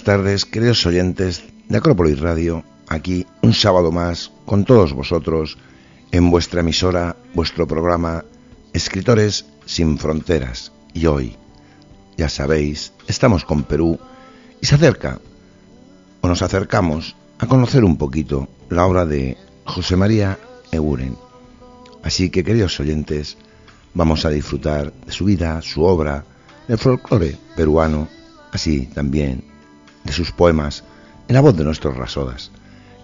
Buenas tardes, queridos oyentes de Acrópolis Radio, aquí un sábado más con todos vosotros en vuestra emisora, vuestro programa Escritores sin Fronteras. Y hoy, ya sabéis, estamos con Perú y se acerca, o nos acercamos, a conocer un poquito la obra de José María Eguren. Así que, queridos oyentes, vamos a disfrutar de su vida, su obra, del folclore peruano, así también de sus poemas en la voz de nuestros rasodas.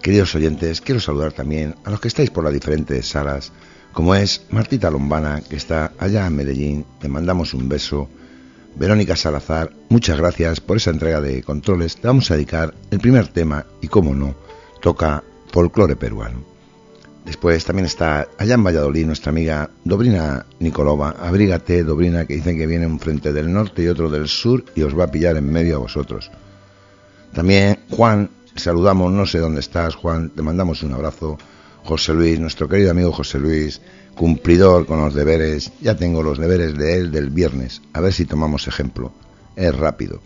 Queridos oyentes, quiero saludar también a los que estáis por las diferentes salas, como es Martita Lombana, que está allá en Medellín, te mandamos un beso. Verónica Salazar, muchas gracias por esa entrega de controles. Te vamos a dedicar el primer tema y, como no, toca folclore peruano. Después también está allá en Valladolid nuestra amiga Dobrina Nicolova. Abrígate, Dobrina, que dicen que viene un frente del norte y otro del sur y os va a pillar en medio a vosotros. También Juan, saludamos, no sé dónde estás, Juan, te mandamos un abrazo. José Luis, nuestro querido amigo José Luis, cumplidor con los deberes. Ya tengo los deberes de él del viernes, a ver si tomamos ejemplo. Es rápido.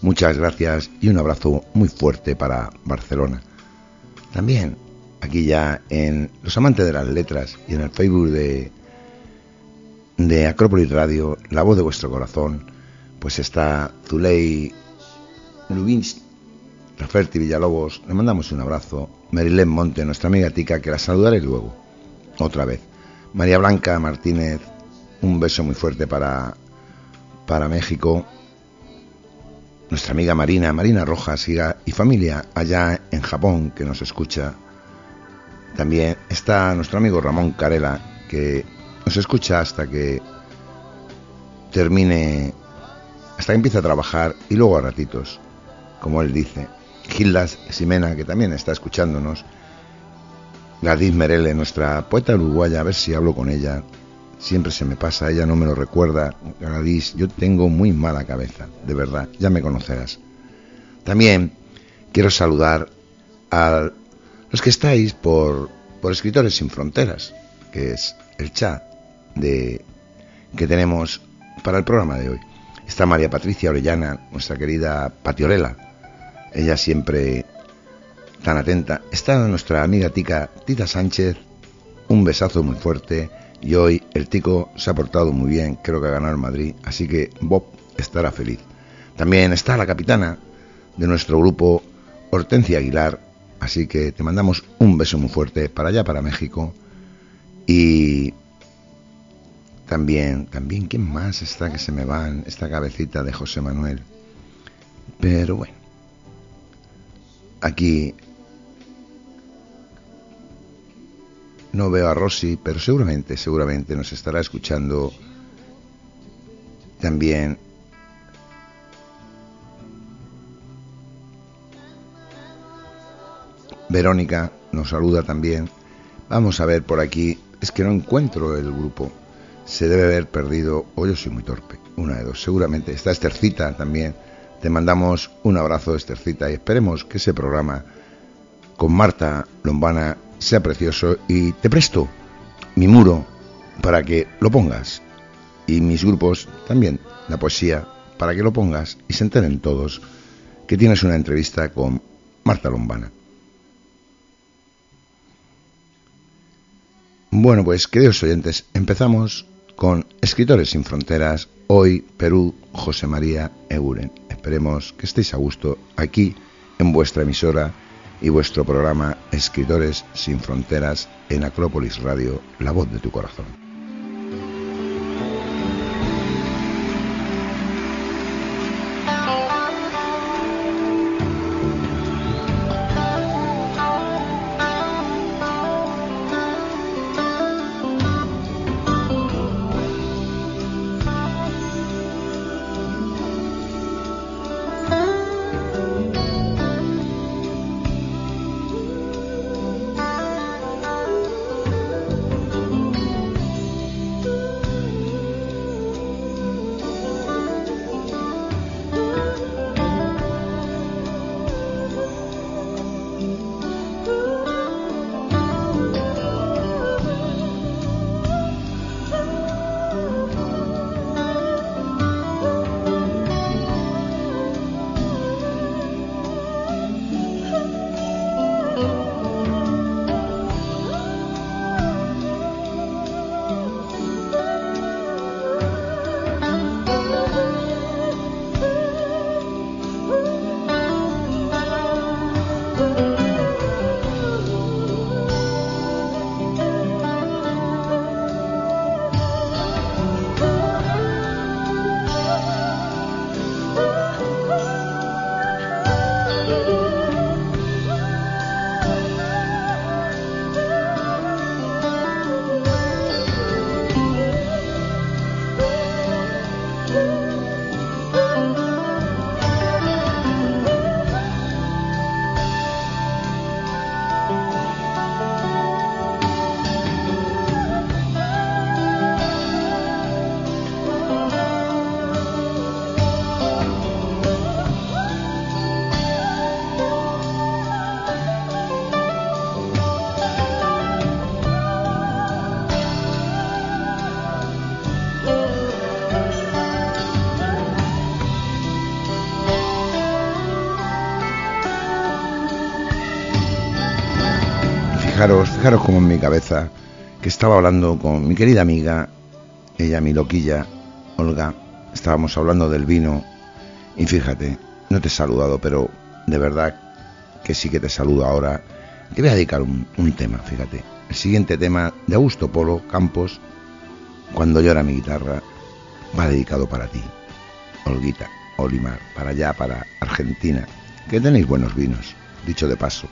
Muchas gracias y un abrazo muy fuerte para Barcelona. También aquí ya en Los Amantes de las Letras y en el Facebook de, de Acrópolis Radio, La Voz de Vuestro Corazón, pues está Zuley Lubinsk Raferti Villalobos, le mandamos un abrazo. Merilén Monte, nuestra amiga Tica, que la saludaré luego, otra vez. María Blanca Martínez, un beso muy fuerte para, para México. Nuestra amiga Marina, Marina Rojas y familia allá en Japón que nos escucha. También está nuestro amigo Ramón Carela, que nos escucha hasta que termine, hasta que empiece a trabajar y luego a ratitos, como él dice. Gildas Ximena, que también está escuchándonos. Gladys Merele, nuestra poeta uruguaya, a ver si hablo con ella. Siempre se me pasa, ella no me lo recuerda. Gladys, yo tengo muy mala cabeza, de verdad, ya me conocerás. También quiero saludar a los que estáis por, por Escritores Sin Fronteras, que es el chat de, que tenemos para el programa de hoy. Está María Patricia Orellana, nuestra querida Patiorela, ella siempre tan atenta. Está nuestra amiga tica Tita Sánchez, un besazo muy fuerte y hoy el tico se ha portado muy bien, creo que ha ganado Madrid, así que Bob estará feliz. También está la capitana de nuestro grupo, Hortensia Aguilar, así que te mandamos un beso muy fuerte para allá, para México. Y también, también, ¿quién más está que se me van? Esta cabecita de José Manuel. Pero bueno, Aquí no veo a Rosy, pero seguramente, seguramente nos estará escuchando también Verónica nos saluda también. Vamos a ver por aquí. Es que no encuentro el grupo. Se debe haber perdido o yo soy muy torpe. Una de dos. Seguramente está Estercita también te mandamos un abrazo, Estercita, y esperemos que ese programa con Marta Lombana sea precioso y te presto mi muro para que lo pongas y mis grupos también, la poesía, para que lo pongas y se enteren todos que tienes una entrevista con Marta Lombana. Bueno, pues queridos oyentes, empezamos con Escritores sin Fronteras, hoy Perú, José María Eguren. Esperemos que estéis a gusto aquí en vuestra emisora y vuestro programa Escritores sin Fronteras en Acrópolis Radio, la voz de tu corazón. Fijaros, como en mi cabeza, que estaba hablando con mi querida amiga, ella mi loquilla, Olga, estábamos hablando del vino y fíjate, no te he saludado, pero de verdad que sí que te saludo ahora. Te voy a dedicar un, un tema, fíjate. El siguiente tema de Augusto Polo Campos, Cuando llora mi guitarra, va dedicado para ti, Olguita, Olimar, para allá, para Argentina, que tenéis buenos vinos, dicho de paso.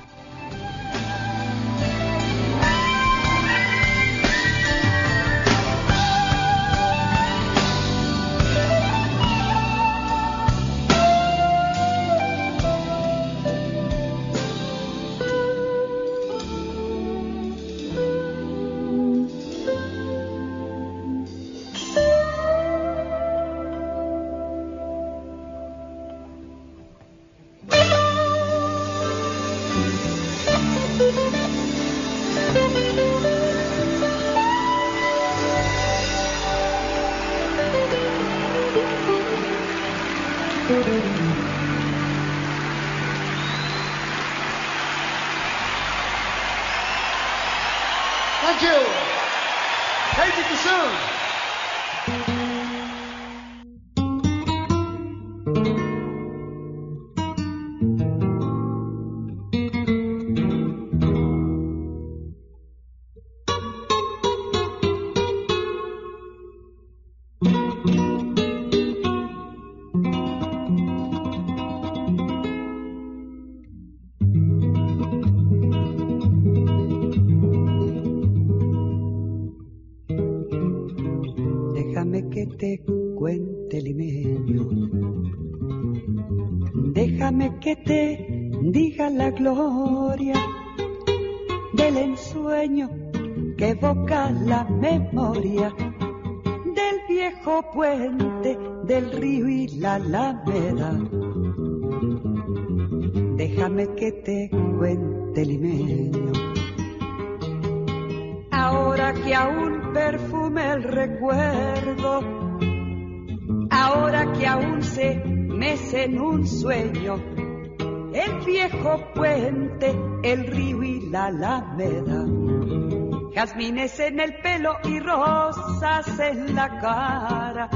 Jazmines en el pelo y rosas en la cara.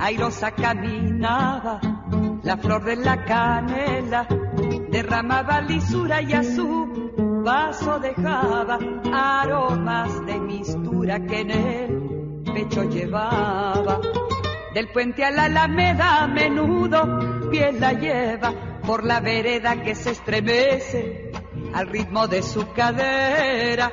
Airosa caminaba, la flor de la canela derramaba lisura y a su vaso dejaba aromas de mistura que en el pecho llevaba. Del puente a la alameda a menudo piel la lleva por la vereda que se estremece al ritmo de su cadera.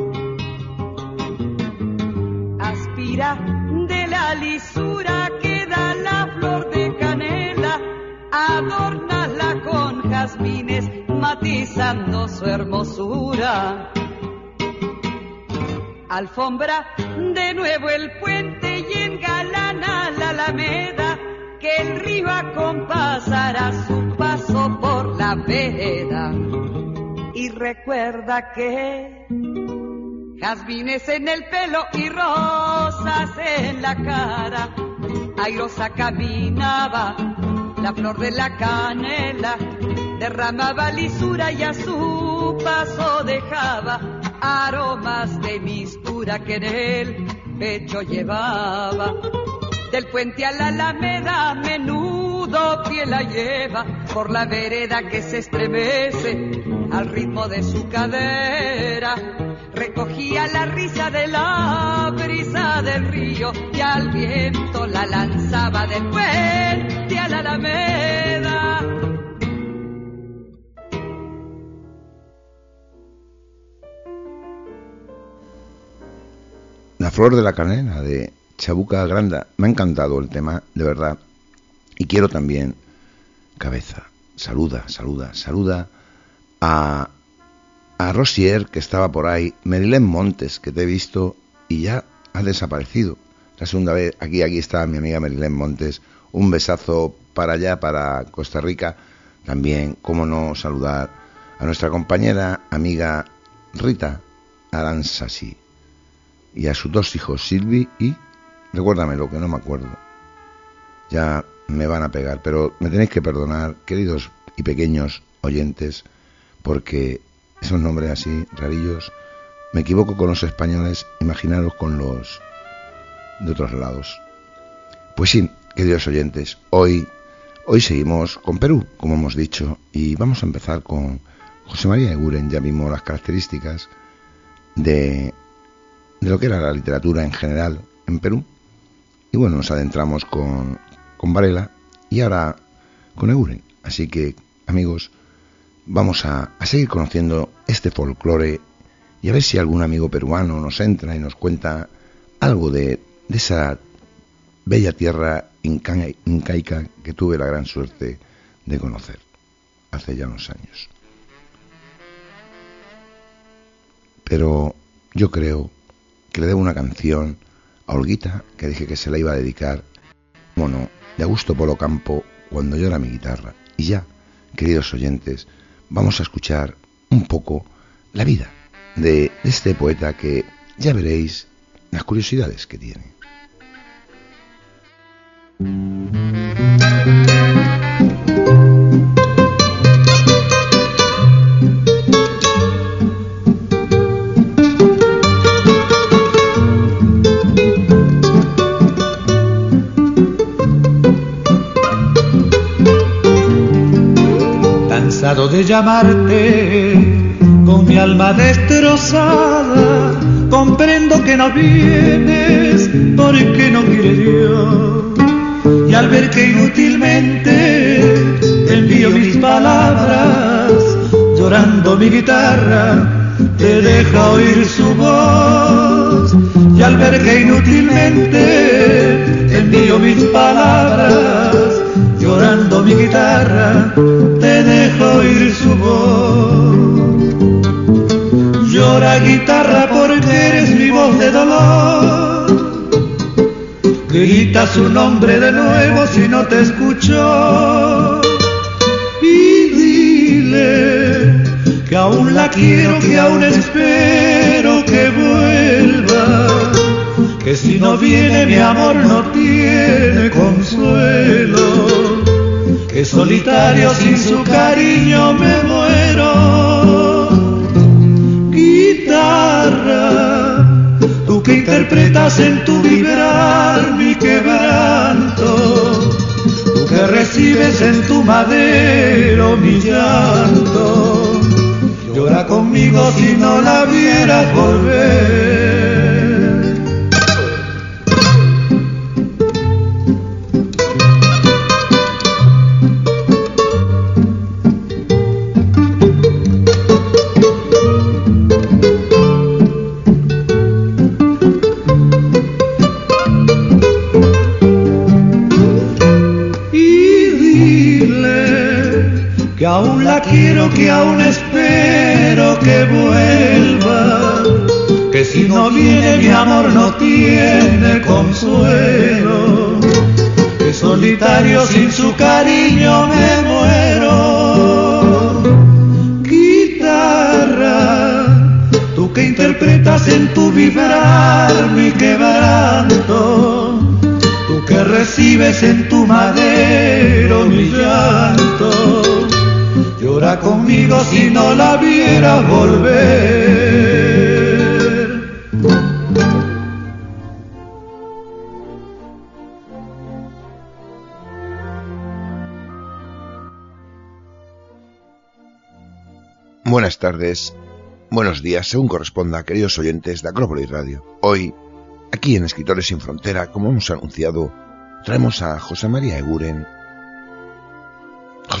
De la lisura que da la flor de canela, adórnala con jazmines, matizando su hermosura. Alfombra de nuevo el puente y engalana la alameda que el río acompasará su paso por la vereda. Y recuerda que jazmines en el pelo y rosas en la cara. Airosa caminaba, la flor de la canela derramaba lisura y a su paso dejaba aromas de mistura que en el pecho llevaba del puente a la alameda menudo pie la lleva por la vereda que se estremece al ritmo de su cadera. Recogía la risa de la brisa del río y al viento la lanzaba del puente a la alameda. La flor de la canela de Chabuca Granda. Me ha encantado el tema, de verdad. Y quiero también, cabeza, saluda, saluda, saluda a a Rosier, que estaba por ahí, Merilén Montes, que te he visto y ya ha desaparecido. La segunda vez, aquí, aquí está mi amiga Merilén Montes. Un besazo para allá, para Costa Rica. También, cómo no saludar a nuestra compañera, amiga Rita Aransasi y a sus dos hijos, Silvi y, recuérdame lo que no me acuerdo. Ya me van a pegar, pero me tenéis que perdonar, queridos y pequeños oyentes, porque esos nombres así rarillos, me equivoco con los españoles, imaginaros con los de otros lados. Pues sí, queridos oyentes, hoy, hoy seguimos con Perú, como hemos dicho, y vamos a empezar con José María Eguren, ya vimos las características de, de lo que era la literatura en general en Perú, y bueno, nos adentramos con, con Varela y ahora con Eguren. Así que, amigos, vamos a, seguir conociendo este folclore y a ver si algún amigo peruano nos entra y nos cuenta algo de, esa bella tierra incaica que tuve la gran suerte de conocer hace ya unos años. Pero yo creo que le debo una canción a Olguita que dije que se la iba a dedicar, bueno, de Augusto Polo Campo cuando yo era mi guitarra. Y ya, queridos oyentes, vamos a escuchar un poco la vida de este poeta que ya veréis las curiosidades que tiene. De llamarte con mi alma destrozada. Comprendo que no vienes porque no quiere Dios. Y al ver que inútilmente envío mis palabras, llorando mi guitarra, te deja oír su voz. Y al ver que inútilmente envío mis palabras, llorando mi guitarra, su voz. Llora guitarra porque eres mi voz de dolor. Grita su nombre de nuevo si no te escucho. Y dile que aún la quiero, que aún espero que vuelva. Que si no viene mi amor no tiene consuelo que solitario sin su cariño me muero. Guitarra, tú que interpretas en tu vibrar mi quebranto, tú que recibes en tu madero mi llanto, llora conmigo si no la vieras volver. Aún espero que vuelva, que si no viene mi amor no tiene si no la viera volver. Buenas tardes, buenos días, según corresponda, queridos oyentes de Acrópolis Radio. Hoy, aquí en Escritores sin Frontera, como hemos anunciado, traemos a José María Eguren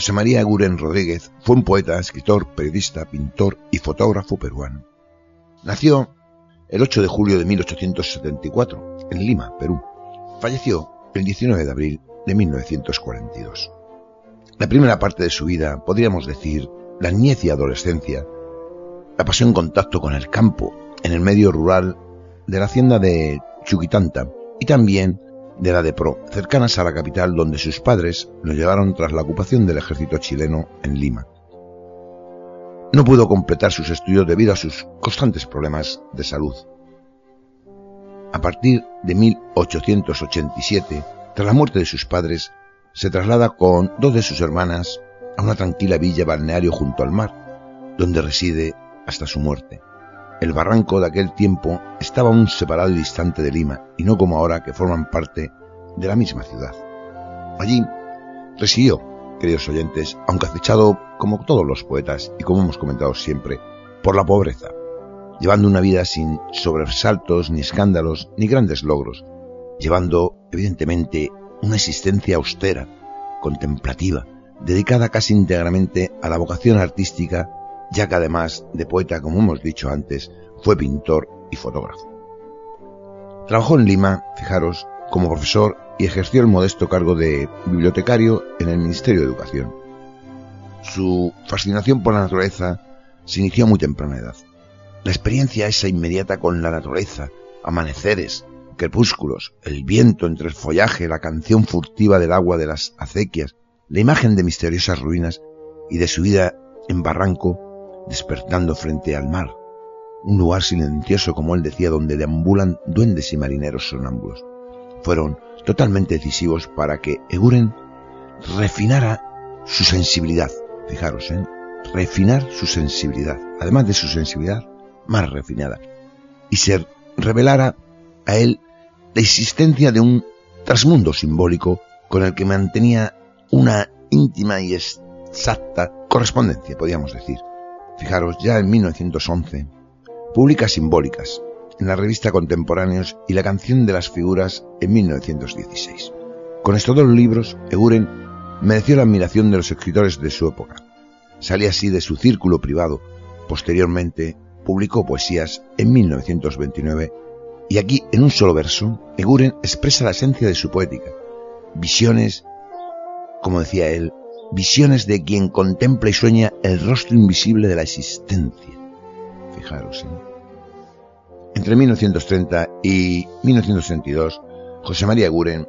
José María Guren Rodríguez fue un poeta, escritor, periodista, pintor y fotógrafo peruano. Nació el 8 de julio de 1874 en Lima, Perú. Falleció el 19 de abril de 1942. La primera parte de su vida, podríamos decir, la niñez y adolescencia, la pasó en contacto con el campo, en el medio rural de la hacienda de Chuquitanta y también de la de Pro, cercanas a la capital donde sus padres lo llevaron tras la ocupación del ejército chileno en Lima. No pudo completar sus estudios debido a sus constantes problemas de salud. A partir de 1887, tras la muerte de sus padres, se traslada con dos de sus hermanas a una tranquila villa balneario junto al mar, donde reside hasta su muerte. El barranco de aquel tiempo estaba aún separado y distante de Lima, y no como ahora que forman parte de la misma ciudad. Allí residió, queridos oyentes, aunque acechado como todos los poetas y como hemos comentado siempre, por la pobreza, llevando una vida sin sobresaltos, ni escándalos, ni grandes logros, llevando, evidentemente, una existencia austera, contemplativa, dedicada casi íntegramente a la vocación artística ya que además de poeta, como hemos dicho antes, fue pintor y fotógrafo. Trabajó en Lima, fijaros, como profesor y ejerció el modesto cargo de bibliotecario en el Ministerio de Educación. Su fascinación por la naturaleza se inició a muy temprana edad. La experiencia esa inmediata con la naturaleza, amaneceres, crepúsculos, el viento entre el follaje, la canción furtiva del agua de las acequias, la imagen de misteriosas ruinas y de su vida en barranco despertando frente al mar, un lugar silencioso como él decía donde deambulan duendes y marineros sonámbulos. Fueron totalmente decisivos para que Eguren refinara su sensibilidad. Fijaros, ¿eh? refinar su sensibilidad, además de su sensibilidad más refinada, y se revelara a él la existencia de un trasmundo simbólico con el que mantenía una íntima y exacta correspondencia, podríamos decir. Fijaros, ya en 1911, publica Simbólicas en la revista Contemporáneos y la canción de las figuras en 1916. Con estos dos libros, Eguren mereció la admiración de los escritores de su época. Salía así de su círculo privado. Posteriormente, publicó poesías en 1929 y aquí, en un solo verso, Eguren expresa la esencia de su poética. Visiones, como decía él, visiones de quien contempla y sueña el rostro invisible de la existencia. Fijaros. ¿eh? Entre 1930 y 1932, José María Guren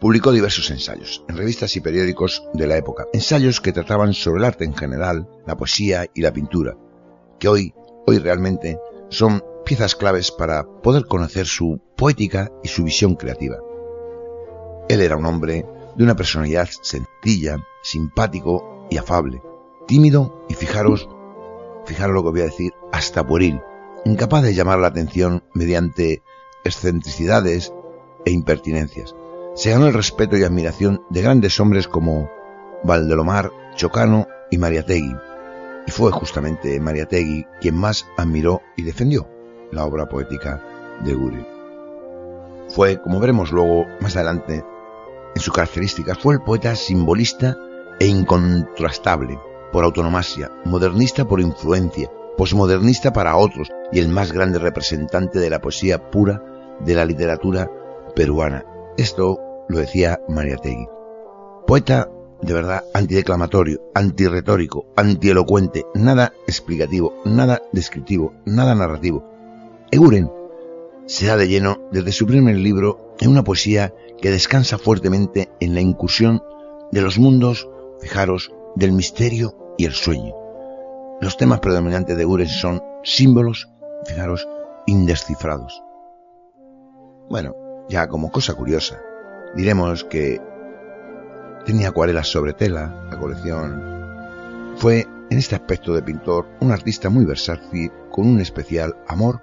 publicó diversos ensayos en revistas y periódicos de la época, ensayos que trataban sobre el arte en general, la poesía y la pintura, que hoy, hoy realmente son piezas claves para poder conocer su poética y su visión creativa. Él era un hombre de una personalidad sencilla, simpático y afable, tímido y fijaros, fijaros lo que voy a decir, hasta pueril, incapaz de llamar la atención mediante excentricidades e impertinencias. Se ganó el respeto y admiración de grandes hombres como Valdelomar, Chocano y Mariategui, y fue justamente Mariategui quien más admiró y defendió la obra poética de Guri. Fue, como veremos luego más adelante, en su característica fue el poeta simbolista e incontrastable por autonomasia, modernista por influencia, posmodernista para otros y el más grande representante de la poesía pura de la literatura peruana. Esto lo decía Mariategui. Poeta de verdad antideclamatorio, antirretórico, antielocuente, nada explicativo, nada descriptivo, nada narrativo. Eguren se da de lleno desde su primer libro en una poesía que descansa fuertemente en la incursión de los mundos, fijaros, del misterio y el sueño. Los temas predominantes de Gures son símbolos, fijaros, indescifrados. Bueno, ya como cosa curiosa, diremos que tenía acuarelas sobre tela, la colección. Fue, en este aspecto de pintor, un artista muy versátil con un especial amor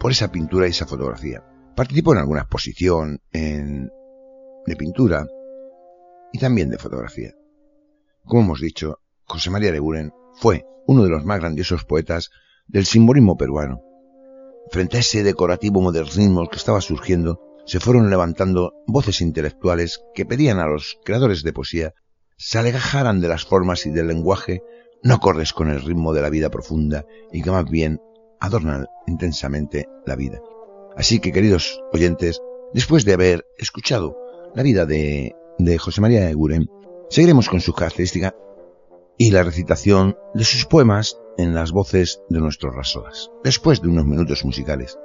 por esa pintura y esa fotografía. Participó en alguna exposición de pintura y también de fotografía. Como hemos dicho, José María de Buren fue uno de los más grandiosos poetas del simbolismo peruano. Frente a ese decorativo modernismo que estaba surgiendo, se fueron levantando voces intelectuales que pedían a los creadores de poesía se alejaran de las formas y del lenguaje no acordes con el ritmo de la vida profunda y que más bien adornan intensamente la vida. Así que, queridos oyentes, después de haber escuchado la vida de, José María Eguren, seguiremos con su característica y la recitación de sus poemas en las voces de nuestros rasodas, después de unos minutos musicales.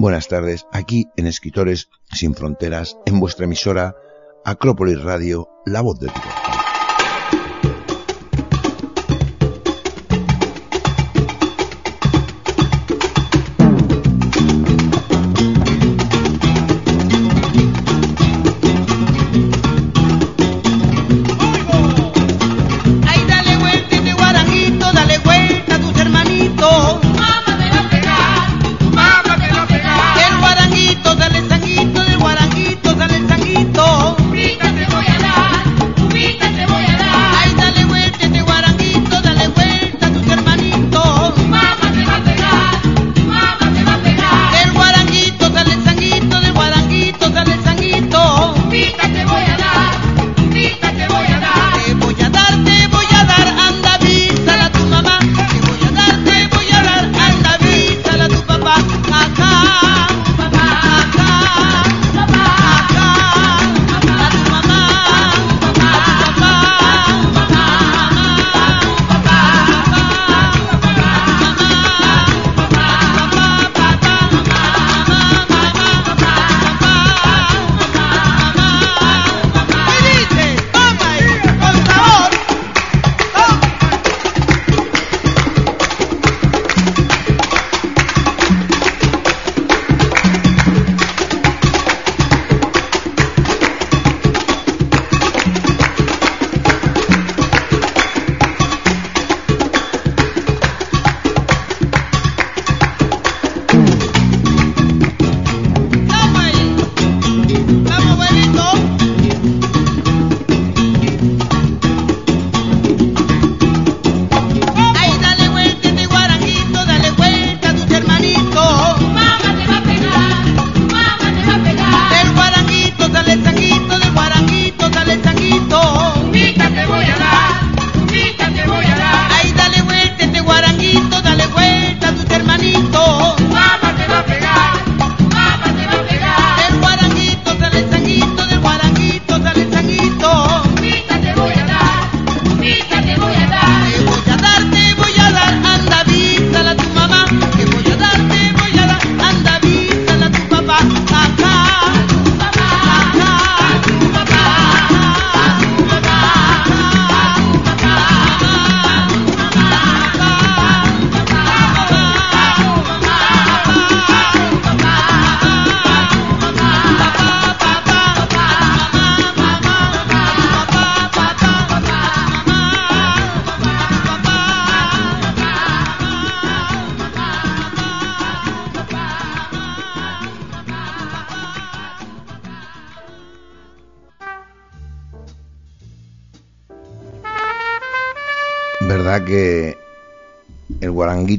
Buenas tardes, aquí en Escritores Sin Fronteras, en vuestra emisora Acrópolis Radio, la voz de tu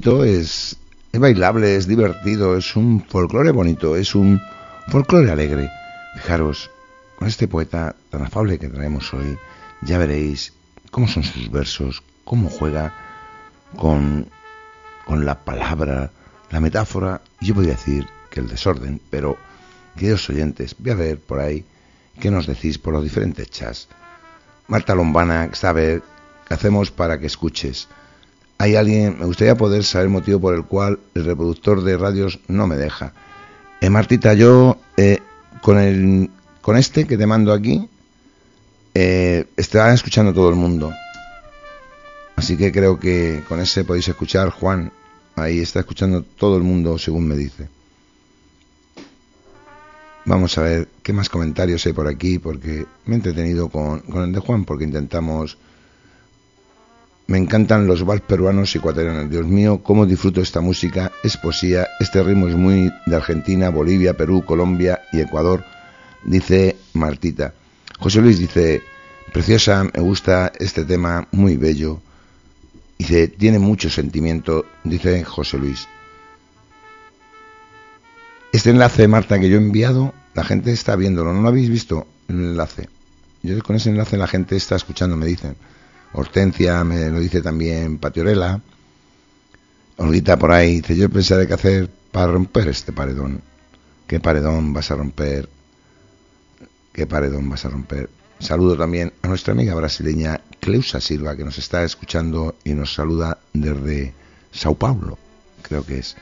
es, es bailable, es divertido, es un folclore bonito, es un folclore alegre. Fijaros, con este poeta tan afable que traemos hoy, ya veréis cómo son sus versos, cómo juega con, con la palabra, la metáfora, yo voy a decir que el desorden, pero queridos oyentes, voy a ver por ahí qué nos decís por los diferentes chats. Marta Lombana sabe ¿Qué hacemos para que escuches? Hay alguien, me gustaría poder saber el motivo por el cual el reproductor de radios no me deja. Eh, Martita, yo eh, con, el, con este que te mando aquí, eh, escuchando todo el mundo. Así que creo que con ese podéis escuchar, Juan. Ahí está escuchando todo el mundo, según me dice. Vamos a ver qué más comentarios hay por aquí, porque me he entretenido con, con el de Juan, porque intentamos me encantan los vals peruanos y ecuatorianos. Dios mío, cómo disfruto esta música. Es poesía. Este ritmo es muy de Argentina, Bolivia, Perú, Colombia y Ecuador, dice Martita. José Luis dice, preciosa, me gusta este tema, muy bello. Dice, tiene mucho sentimiento, dice José Luis. Este enlace, Marta, que yo he enviado, la gente está viéndolo. ¿No lo habéis visto? El enlace. Yo con ese enlace la gente está escuchando, me dicen. Hortensia me lo dice también Patiorela. Olguita por ahí dice, yo pensaré qué hacer para romper este paredón. ¿Qué paredón vas a romper? ¿Qué paredón vas a romper? Saludo también a nuestra amiga brasileña Cleusa Silva, que nos está escuchando y nos saluda desde Sao Paulo, creo que es.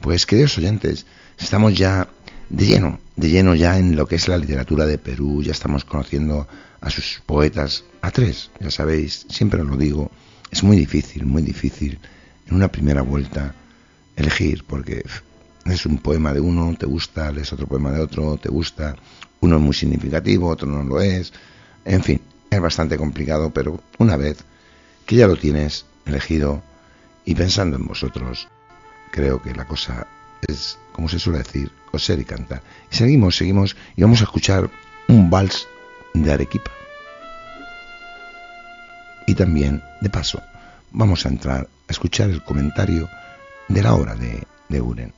Pues queridos oyentes, estamos ya de lleno, de lleno ya en lo que es la literatura de Perú, ya estamos conociendo a sus poetas, a tres, ya sabéis, siempre lo digo, es muy difícil, muy difícil en una primera vuelta elegir, porque es un poema de uno, te gusta, lees otro poema de otro, te gusta, uno es muy significativo, otro no lo es, en fin, es bastante complicado, pero una vez que ya lo tienes elegido y pensando en vosotros, creo que la cosa es, como se suele decir, coser y cantar. Seguimos, seguimos y vamos a escuchar un vals de Arequipa. Y también, de paso, vamos a entrar a escuchar el comentario de la obra de, de Uren.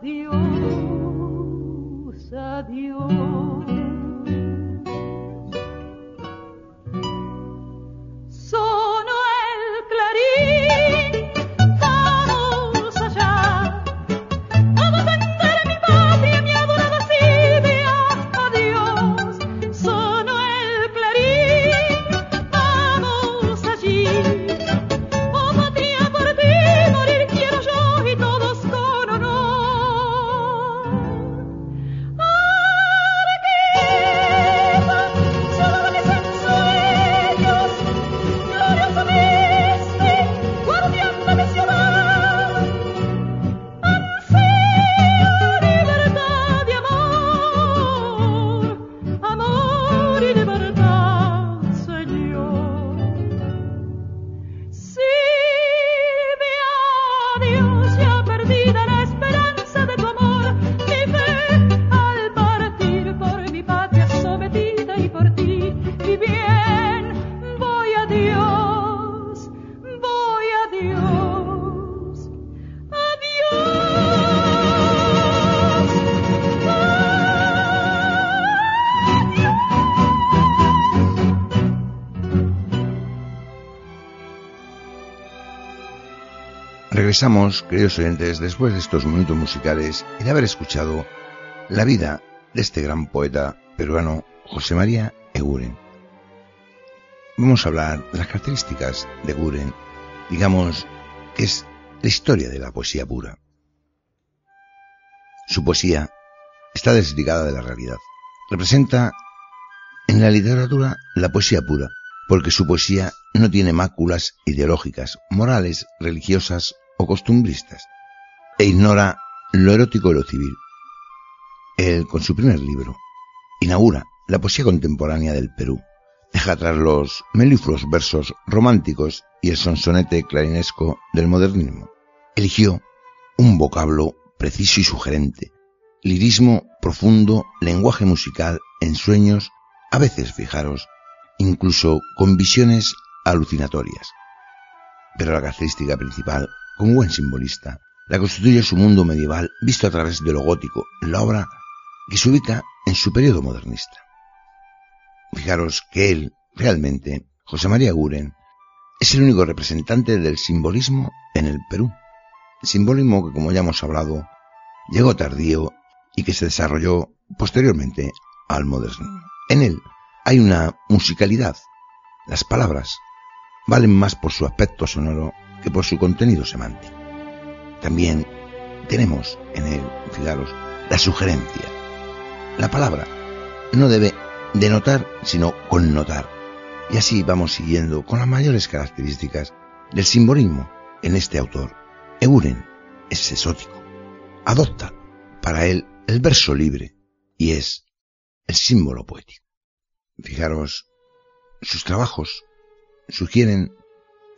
adiós, adiós. Regresamos, queridos oyentes, después de estos minutos musicales y haber escuchado la vida de este gran poeta peruano José María Eguren. Vamos a hablar de las características de Eguren, digamos que es la historia de la poesía pura. Su poesía está desligada de la realidad. Representa en la literatura la poesía pura, porque su poesía no tiene máculas ideológicas, morales, religiosas o costumbristas, e ignora lo erótico y lo civil. Él, con su primer libro, inaugura la poesía contemporánea del Perú. Deja atrás los melifluos versos románticos y el sonsonete clarinesco del modernismo. Eligió un vocablo preciso y sugerente, lirismo profundo, lenguaje musical, ensueños, a veces, fijaros, incluso con visiones alucinatorias. Pero la característica principal, como buen simbolista, la constituye su mundo medieval visto a través de lo gótico, la obra que se ubica en su periodo modernista. Fijaros que él, realmente, José María Guren, es el único representante del simbolismo en el Perú. Simbolismo que, como ya hemos hablado, llegó tardío y que se desarrolló posteriormente al modernismo. En él hay una musicalidad. Las palabras valen más por su aspecto sonoro por su contenido semántico. También tenemos en él, fijaros, la sugerencia. La palabra no debe denotar, sino connotar. Y así vamos siguiendo con las mayores características del simbolismo en este autor. Euren es exótico. Adopta para él el verso libre y es el símbolo poético. Fijaros, sus trabajos sugieren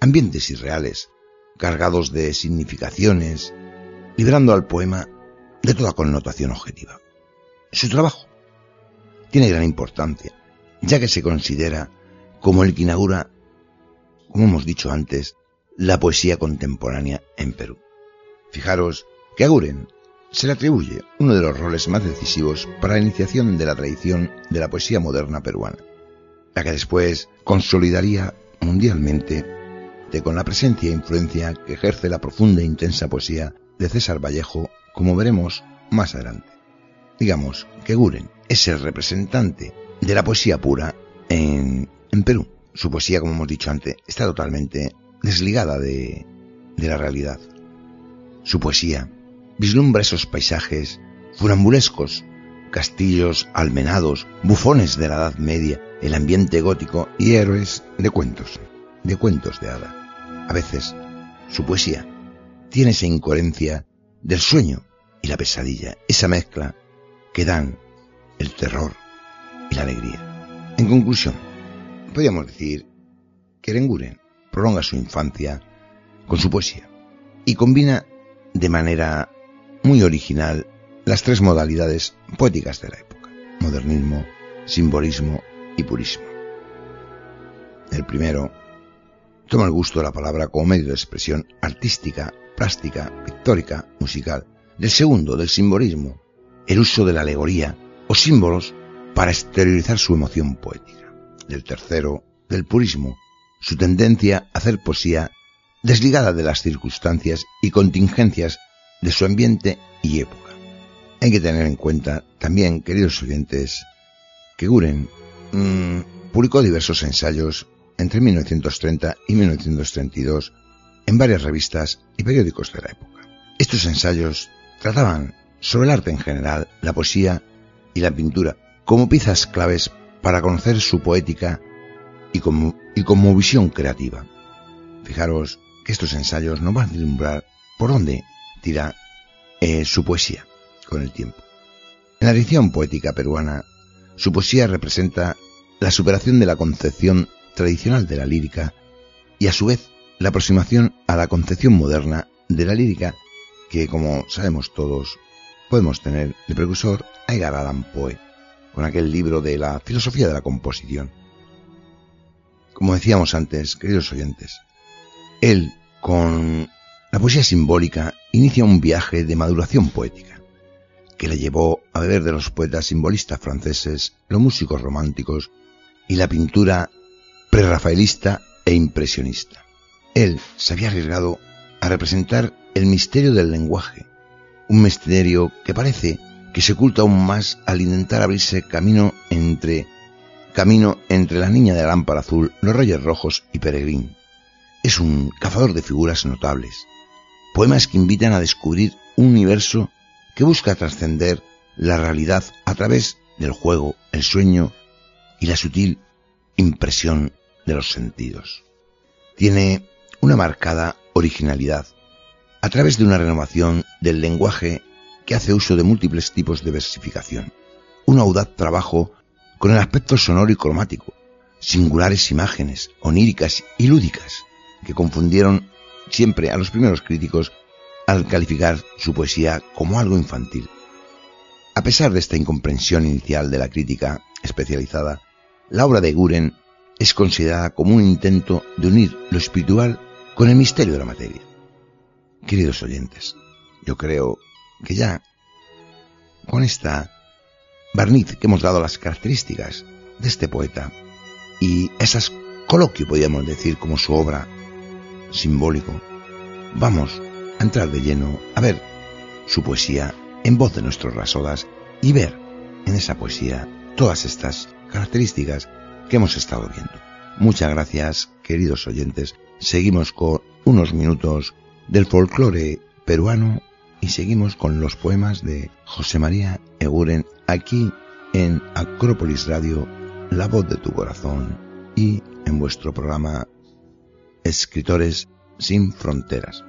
ambientes irreales, cargados de significaciones, librando al poema de toda connotación objetiva. Su trabajo tiene gran importancia, ya que se considera como el que inaugura, como hemos dicho antes, la poesía contemporánea en Perú. Fijaros que Aguren se le atribuye uno de los roles más decisivos para la iniciación de la tradición de la poesía moderna peruana, la que después consolidaría mundialmente con la presencia e influencia que ejerce la profunda e intensa poesía de César Vallejo, como veremos más adelante. Digamos que Guren es el representante de la poesía pura en, en Perú. Su poesía, como hemos dicho antes, está totalmente desligada de, de la realidad. Su poesía vislumbra esos paisajes funambulescos, castillos almenados, bufones de la Edad Media, el ambiente gótico y héroes de cuentos, de cuentos de hada. A veces, su poesía tiene esa incoherencia del sueño y la pesadilla, esa mezcla que dan el terror y la alegría. En conclusión, podríamos decir que Renguren prolonga su infancia con su poesía y combina de manera muy original las tres modalidades poéticas de la época, modernismo, simbolismo y purismo. El primero toma el gusto de la palabra como medio de expresión artística, plástica, pictórica, musical. Del segundo, del simbolismo, el uso de la alegoría o símbolos para exteriorizar su emoción poética. Del tercero, del purismo, su tendencia a hacer poesía desligada de las circunstancias y contingencias de su ambiente y época. Hay que tener en cuenta también, queridos oyentes, que Guren mmm, publicó diversos ensayos entre 1930 y 1932 en varias revistas y periódicos de la época. Estos ensayos trataban sobre el arte en general, la poesía y la pintura como piezas claves para conocer su poética y como, visión creativa. Fijaros que estos ensayos no van a vislumbrar por dónde tira eh, su poesía con el tiempo. En la edición poética peruana, su poesía representa la superación de la concepción tradicional de la lírica y a su vez la aproximación a la concepción moderna de la lírica que, como sabemos todos, podemos tener de precursor a Edgar Allan Poe, con aquel libro de la filosofía de la composición. Como decíamos antes, queridos oyentes, él, con la poesía simbólica inicia un viaje de maduración poética, que le llevó a beber de los poetas simbolistas franceses, los músicos románticos y la pintura prerrafaelista e impresionista. Él se había arriesgado a representar el misterio del lenguaje, un misterio que parece que se oculta aún más al intentar abrirse camino entre camino entre la niña de la lámpara azul, los reyes rojos y Peregrín. Es un cazador de figuras notables, poemas que invitan a descubrir un universo que busca trascender la realidad a través del juego, el sueño y la sutil impresión de los sentidos. Tiene una marcada originalidad a través de una renovación del lenguaje que hace uso de múltiples tipos de versificación, un audaz trabajo con el aspecto sonoro y cromático, singulares imágenes oníricas y lúdicas que confundieron siempre a los primeros críticos al calificar su poesía como algo infantil. A pesar de esta incomprensión inicial de la crítica especializada, la obra de Guren es considerada como un intento de unir lo espiritual con el misterio de la materia. Queridos oyentes, yo creo que ya con esta barniz que hemos dado a las características de este poeta y esas coloquio, podríamos decir, como su obra simbólico, vamos a entrar de lleno a ver su poesía en voz de nuestros rasodas y ver en esa poesía todas estas características que hemos estado viendo. Muchas gracias, queridos oyentes. Seguimos con unos minutos del folclore peruano y seguimos con los poemas de José María Eguren aquí en Acrópolis Radio, La voz de tu corazón y en vuestro programa Escritores sin Fronteras.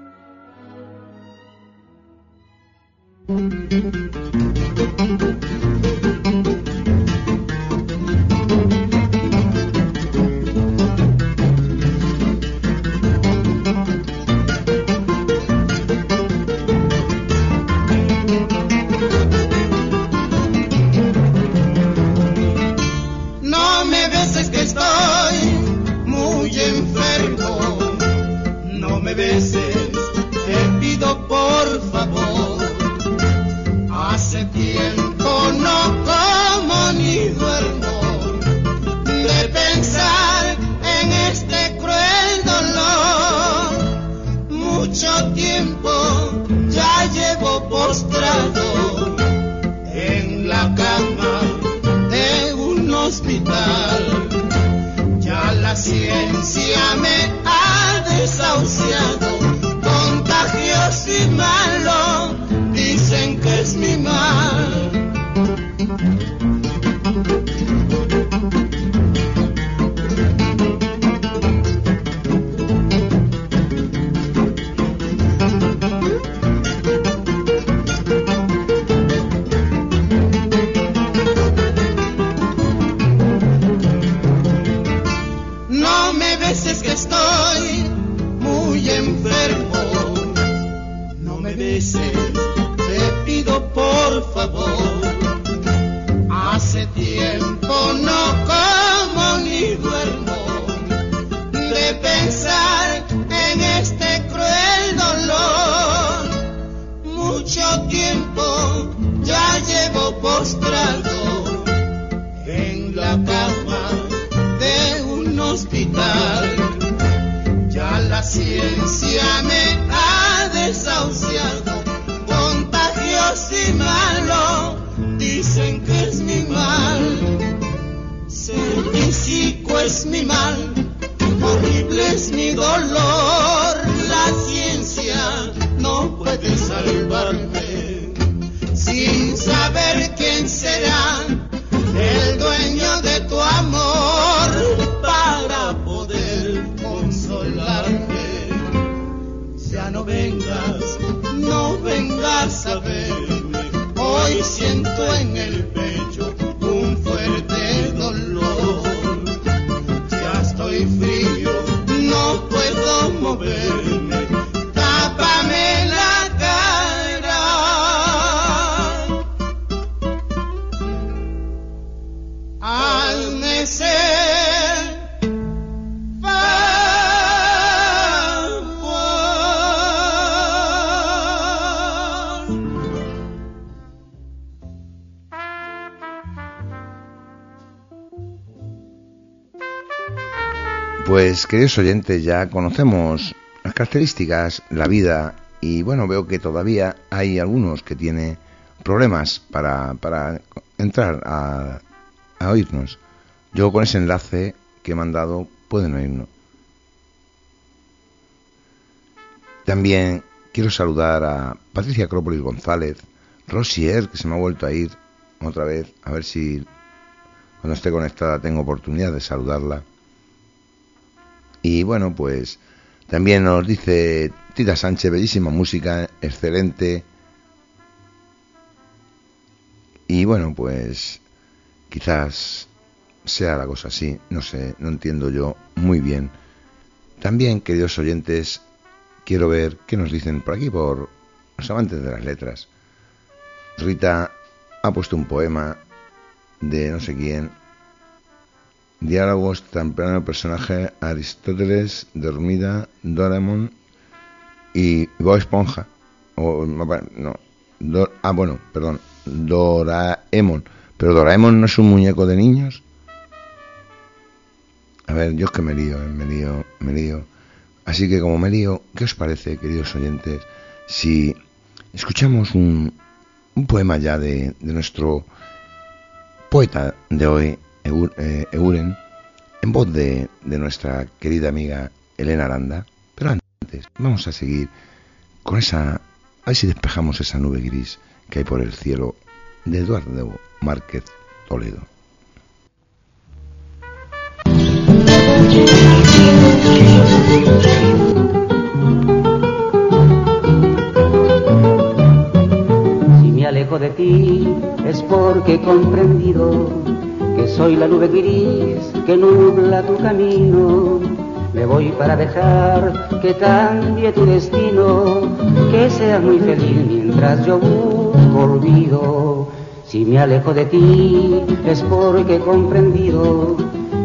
Pues queridos oyentes, ya conocemos las características, la vida y bueno, veo que todavía hay algunos que tienen problemas para, para entrar a, a oírnos. Yo con ese enlace que he mandado pueden oírnos. También quiero saludar a Patricia Acrópolis González, Rosier, que se me ha vuelto a ir otra vez, a ver si cuando esté conectada tengo oportunidad de saludarla. Y bueno, pues también nos dice Tita Sánchez, bellísima música, excelente. Y bueno, pues quizás sea la cosa así, no sé, no entiendo yo muy bien. También, queridos oyentes, quiero ver qué nos dicen por aquí, por los amantes de las letras. Rita ha puesto un poema de no sé quién diálogos temprano personaje Aristóteles, Dormida, Doraemon y Bob Esponja. O, no, ah, bueno, perdón, Doraemon. Pero Doraemon no es un muñeco de niños. A ver, yo es que me lío, eh, me lío, me lío. Así que como me lío, ¿qué os parece, queridos oyentes, si escuchamos un, un poema ya de nuestro poeta de hoy, eh, Euren, en voz de, de nuestra querida amiga Elena Aranda. Pero antes, vamos a seguir con esa... A ver si despejamos esa nube gris que hay por el cielo de Eduardo Márquez Toledo. Si me alejo de ti es porque he comprendido que soy la nube gris que nubla tu camino. Me voy para dejar que cambie tu destino, que seas muy feliz mientras yo busco olvido. Si me alejo de ti es porque he comprendido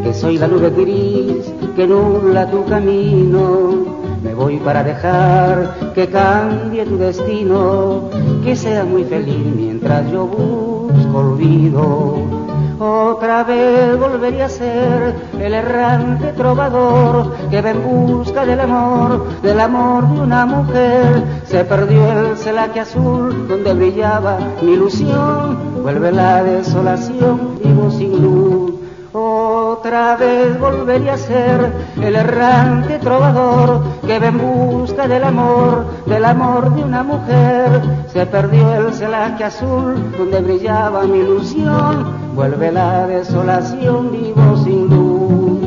que soy la nube gris que nubla tu camino. Me voy para dejar que cambie tu destino, que seas muy feliz mientras yo busco olvido. Otra vez volvería a ser el errante trovador que va en busca del amor, del amor de una mujer. Se perdió el celaje azul donde brillaba mi ilusión, vuelve la desolación, vivo sin luz. Otra vez volvería a ser el errante trovador que va en busca del amor, del amor de una mujer. Se perdió el celaje azul donde brillaba mi ilusión, vuelve la desolación, vivo sin luz.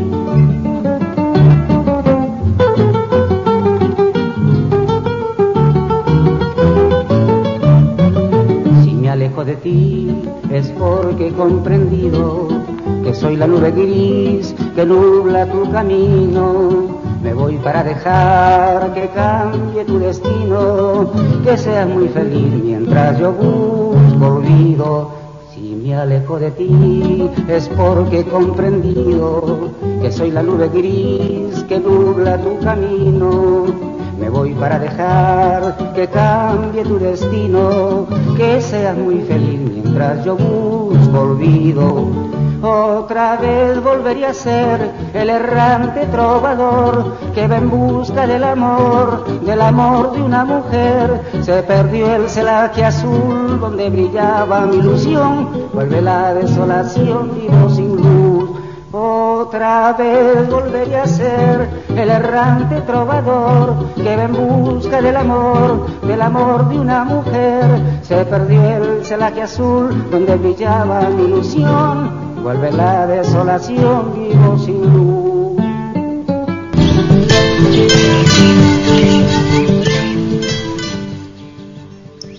Si me alejo de ti es porque he comprendido que soy la nube gris que nubla tu camino. Me voy para dejar que cambie tu destino, que seas muy feliz mientras yo busco olvido. Si me alejo de ti es porque he comprendido que soy la nube gris que nubla tu camino. Me voy para dejar que cambie tu destino, que seas muy feliz mientras yo busco olvido. Otra vez volvería a ser el errante trovador que va en busca del amor, del amor de una mujer. Se perdió el celaje azul donde brillaba mi ilusión, vuelve la desolación, vivo sin luz. Otra vez volvería a ser el errante trovador que va en busca del amor, del amor de una mujer. Se perdió el celaje azul donde brillaba mi ilusión, vuelve la desolación, vivo sin luz.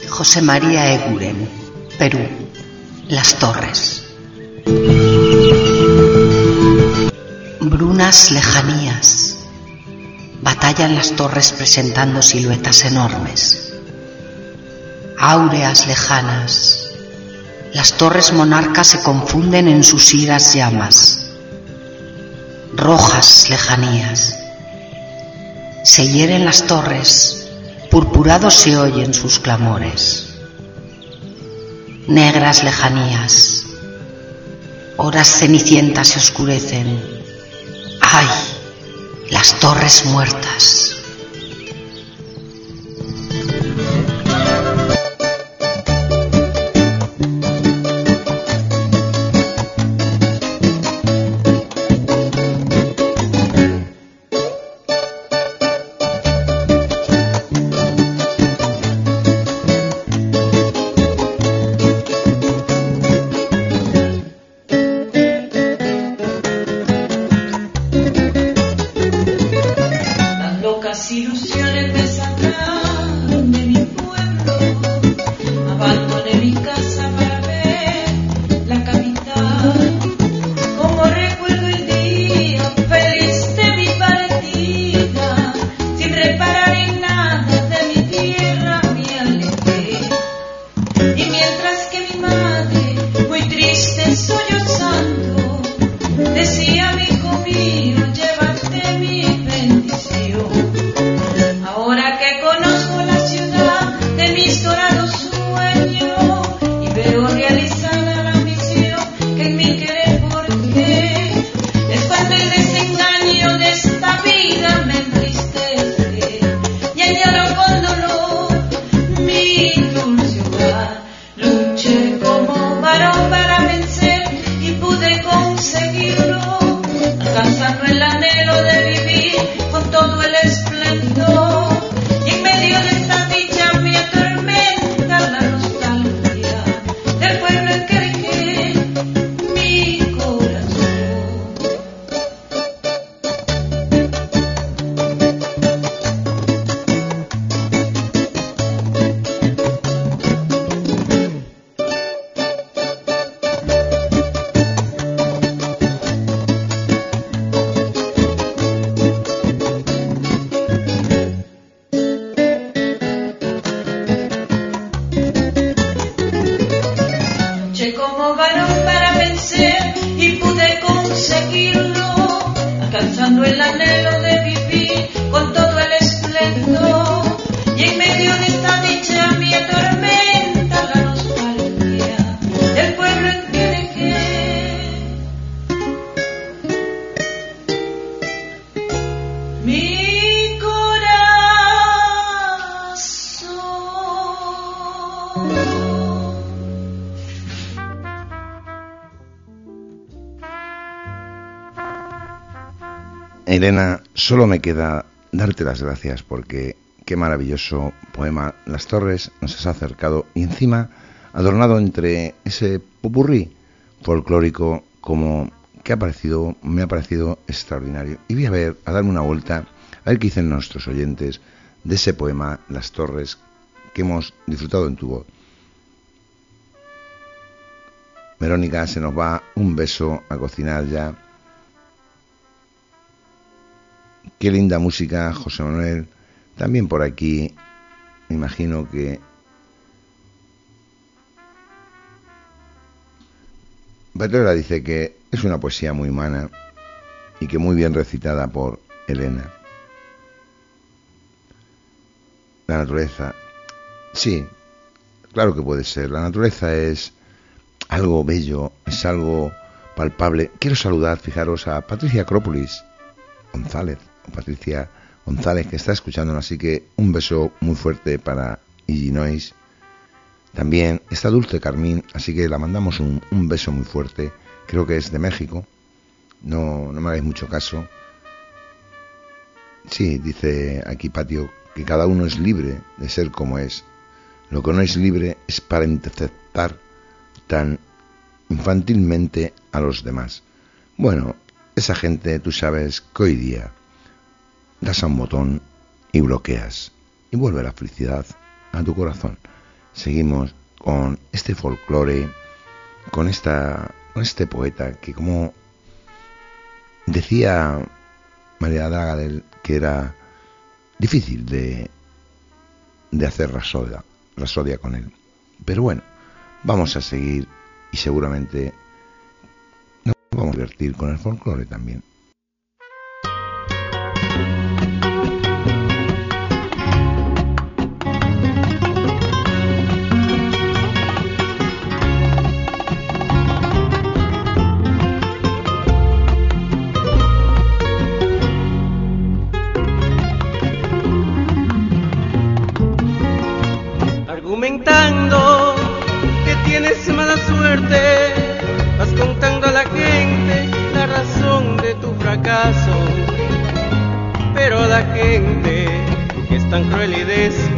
José María Eguren, Perú, Las Torres. Brunas lejanías. Batallan las torres presentando siluetas enormes. Áureas lejanas las torres monarcas se confunden en sus iras llamas, rojas lejanías. Se hieren las torres, purpurados se oyen sus clamores. Negras lejanías, horas cenicientas se oscurecen. ¡Ay! Las torres muertas. Elena, solo me queda darte las gracias porque qué maravilloso poema Las Torres nos has acercado y encima adornado entre ese popurrí folclórico como que ha parecido, me ha parecido extraordinario. Y voy a ver, a darme una vuelta, a ver qué dicen nuestros oyentes de ese poema Las Torres que hemos disfrutado en tu voz. Verónica, se nos va un beso a cocinar ya. Qué linda música, José Manuel. También por aquí, me imagino que Petrola dice que es una poesía muy humana y que muy bien recitada por Elena. La naturaleza, sí, claro que puede ser. La naturaleza es algo bello, es algo palpable. Quiero saludar, fijaros, a Patricia Acrópolis González, Patricia González, que está escuchándonos, así que un beso muy fuerte para Illinois. También está Dulce Carmín, así que la mandamos un, un beso muy fuerte. Creo que es de México. No, no me hagáis mucho caso. Sí, dice aquí Patio que cada uno es libre de ser como es. Lo que no es libre es para interceptar tan infantilmente a los demás. Bueno, esa gente, tú sabes que hoy día das a un botón y bloqueas y vuelve la felicidad a tu corazón. Seguimos con este folclore, con esta con este poeta que como decía María Dagadel que era difícil de, de hacer rasodia, rasodia con él. Pero bueno, vamos a seguir y seguramente nos vamos a divertir con el folclore también.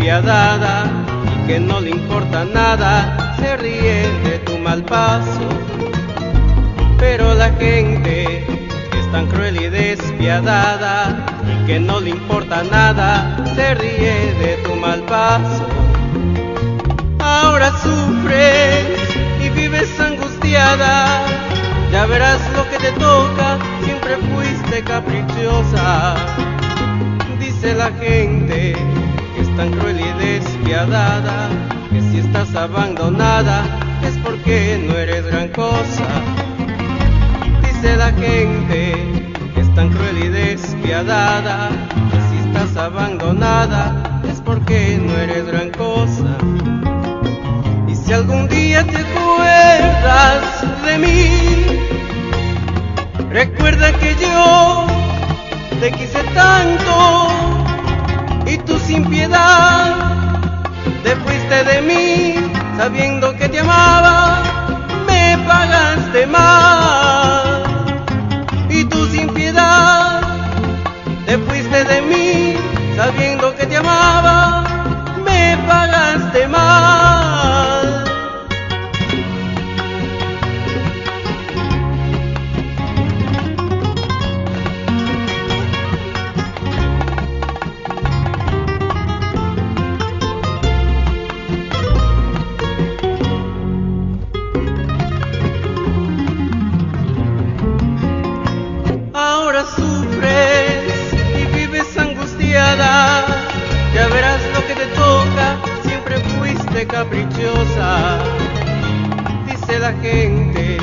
Y que no le importa nada, se ríe de tu mal paso. Pero la gente que es tan cruel y despiadada y que no le importa nada, se ríe de tu mal paso. Ahora sufres y vives angustiada, ya verás lo que te toca, siempre fuiste caprichosa. Dice la gente tan cruel y despiadada, que si estás abandonada es porque no eres gran cosa. Dice la gente que es tan cruel y despiadada, que si estás abandonada es porque no eres gran cosa. Y si algún día te acuerdas de mí, recuerda que yo te quise tanto y tú sin piedad te fuiste de mí sabiendo que te amaba, me pagaste mal. Y tú sin piedad te fuiste de mí sabiendo que te amaba, me pagaste mal. Caprichosa. Dice la gente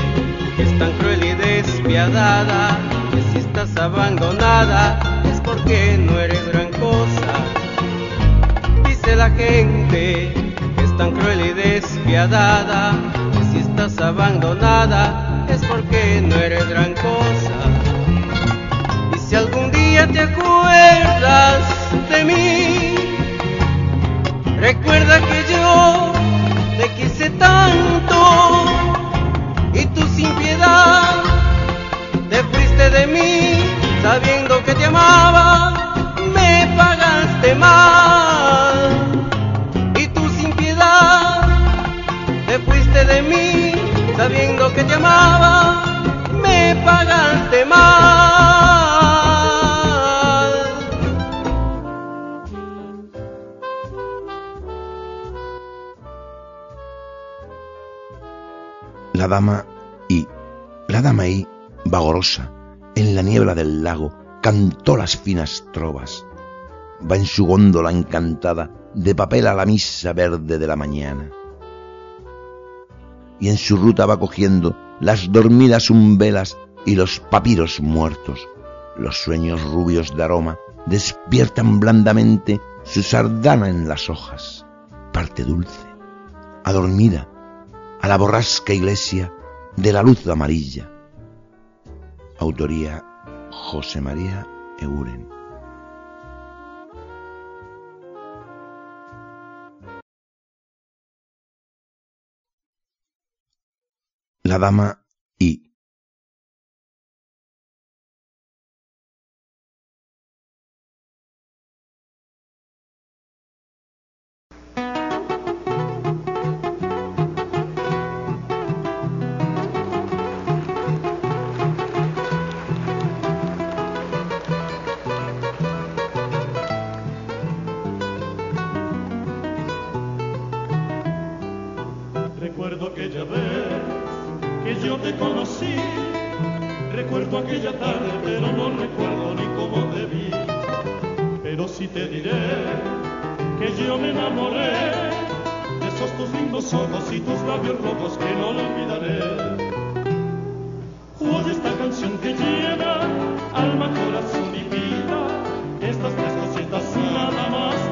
que es tan cruel y despiadada, que si estás abandonada es porque no eres gran cosa. Dice la gente que es tan cruel y despiadada, que si estás abandonada es porque no eres gran cosa. Y si algún día te acuerdas de mí, Recuerda que yo te quise tanto y tú sin piedad te fuiste de mí sabiendo que te amaba, me pagaste mal. Y tú sin piedad te fuiste de mí, sabiendo que te amaba, me pagaste mal. Dama y la dama y vagorosa en la niebla del lago cantó las finas trovas. Va en su góndola encantada de papel a la misa verde de la mañana. Y en su ruta va cogiendo las dormidas umbelas y los papiros muertos. Los sueños rubios de aroma despiertan blandamente su sardana en las hojas. Parte dulce, adormida, a la borrasca iglesia de la luz amarilla. Autoría José María Euren. La dama y aquella vez que yo te conocí, recuerdo aquella tarde, pero no recuerdo ni cómo te vi. Pero sí te diré que yo me enamoré de esos tus lindos ojos y tus labios rojos que no lo olvidaré. Oye esta canción que llena alma, corazón y vida, estas tres cositas nada más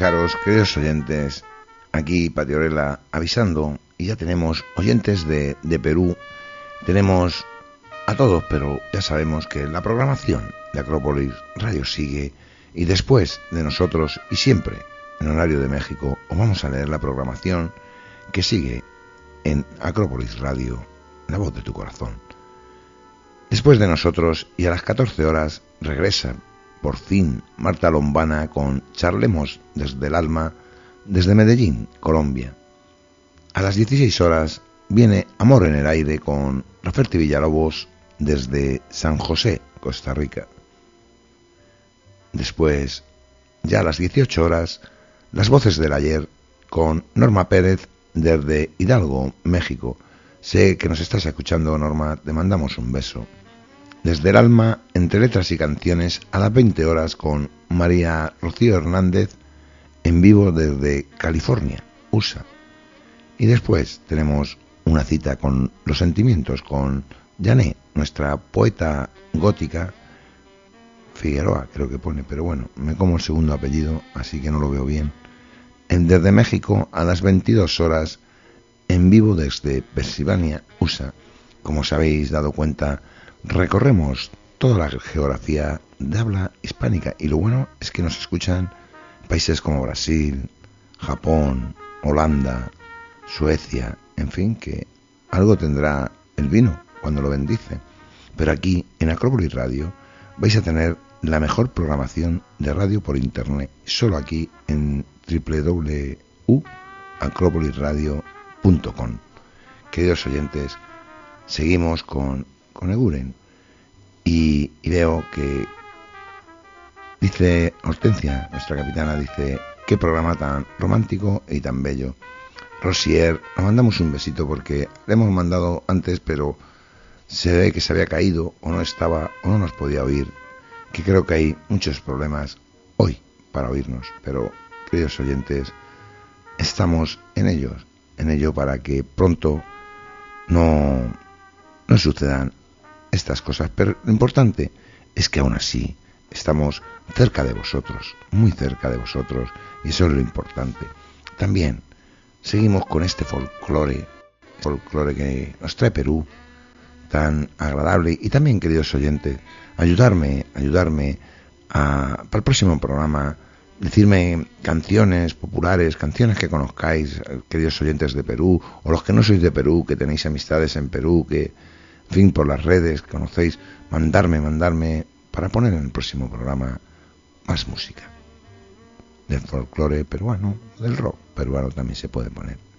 Fijaros, queridos oyentes, aquí Patiorela avisando y ya tenemos oyentes de, de Perú, tenemos a todos, pero ya sabemos que la programación de Acrópolis Radio sigue y después de nosotros y siempre en horario de México os vamos a leer la programación que sigue en Acrópolis Radio, la voz de tu corazón. Después de nosotros y a las 14 horas regresa por fin Marta Lombana con Charlemos desde el alma desde Medellín, Colombia. A las 16 horas viene Amor en el aire con Raferti Villalobos desde San José, Costa Rica. Después, ya a las 18 horas, las voces del ayer con Norma Pérez desde Hidalgo, México. Sé que nos estás escuchando, Norma, te mandamos un beso. Desde el alma, entre letras y canciones, a las 20 horas con María Rocío Hernández, en vivo desde California, USA. Y después tenemos una cita con los sentimientos, con Jané, nuestra poeta gótica, Figueroa creo que pone, pero bueno, me como el segundo apellido, así que no lo veo bien. En Desde México a las 22 horas, en vivo desde Pensilvania, USA. Como os habéis dado cuenta, recorremos toda la geografía de habla hispánica y lo bueno es que nos escuchan países como Brasil, Japón, Holanda, Suecia, en fin, que algo tendrá el vino cuando lo bendice. Pero aquí, en Acrópolis Radio, vais a tener la mejor programación de radio por internet, solo aquí en www.acropolisradio.com. Queridos oyentes, seguimos con, con Eguren y, veo que dice Hortensia, nuestra capitana, dice, qué programa tan romántico y tan bello. Rosier, nos mandamos un besito porque le hemos mandado antes, pero se ve que se había caído o no estaba o no nos podía oír que creo que hay muchos problemas hoy para oírnos, pero queridos oyentes, estamos en ellos, en ello para que pronto no, no sucedan estas cosas. Pero lo importante es que aún así estamos cerca de vosotros, muy cerca de vosotros, y eso es lo importante. También seguimos con este folclore, folclore que nos trae Perú, tan agradable, y también, queridos oyentes, ayudarme, ayudarme a, para el próximo programa, decirme canciones populares, canciones que conozcáis, queridos oyentes de Perú, o los que no sois de Perú, que tenéis amistades en Perú, que, en fin, por las redes conocéis, mandarme, mandarme, para poner en el próximo programa más música. Del folclore peruano, del rock peruano también se puede poner.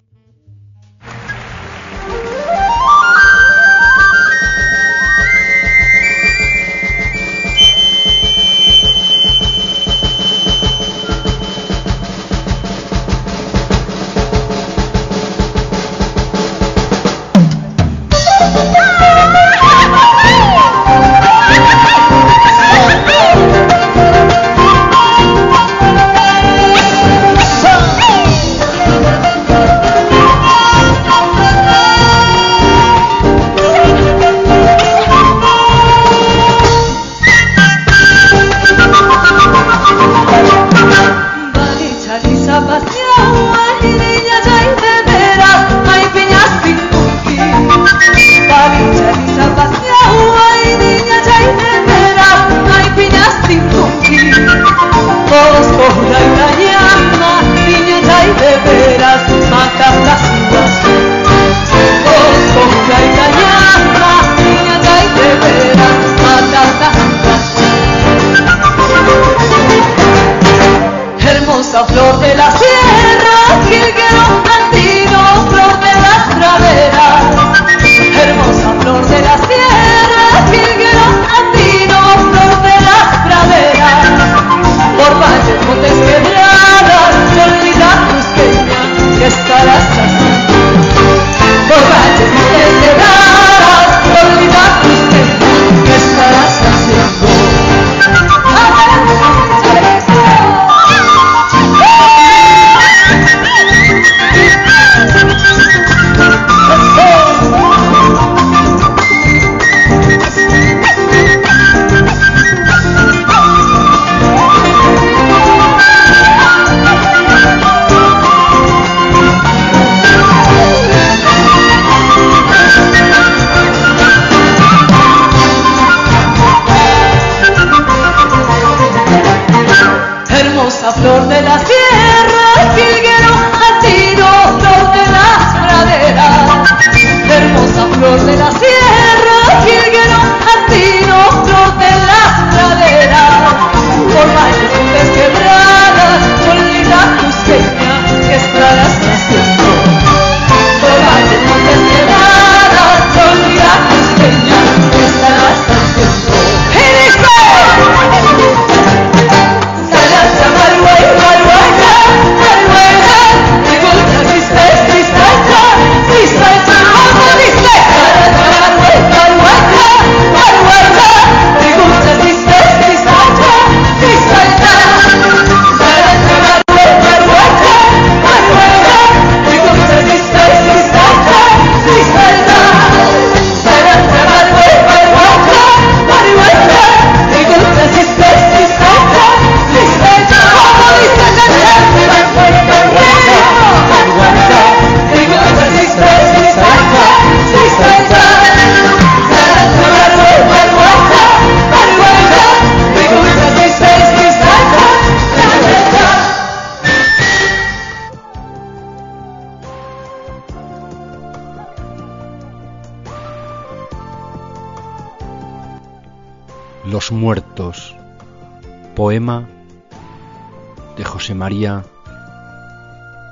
José María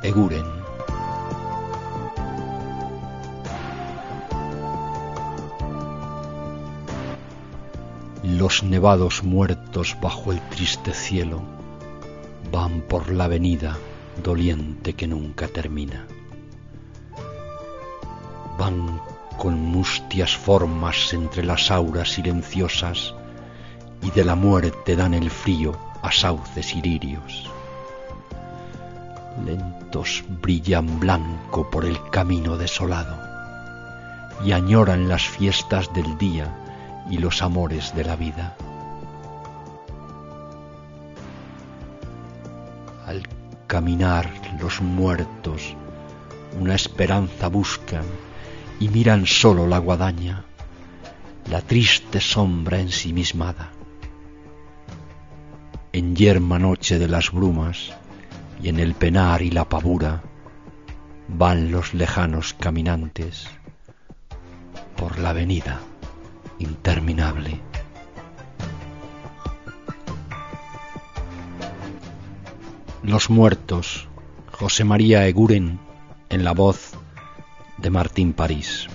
Eguren. Los nevados muertos bajo el triste cielo van por la avenida doliente que nunca termina. Van con mustias formas entre las auras silenciosas y de la muerte dan el frío a sauces y lirios. Brillan blanco por el camino desolado y añoran las fiestas del día y los amores de la vida. Al caminar los muertos una esperanza buscan y miran solo la guadaña, la triste sombra ensimismada. En yerma noche de las brumas y en el penar y la pavura van los lejanos caminantes por la avenida interminable. Los muertos, José María Eguren, en la voz de Martín París.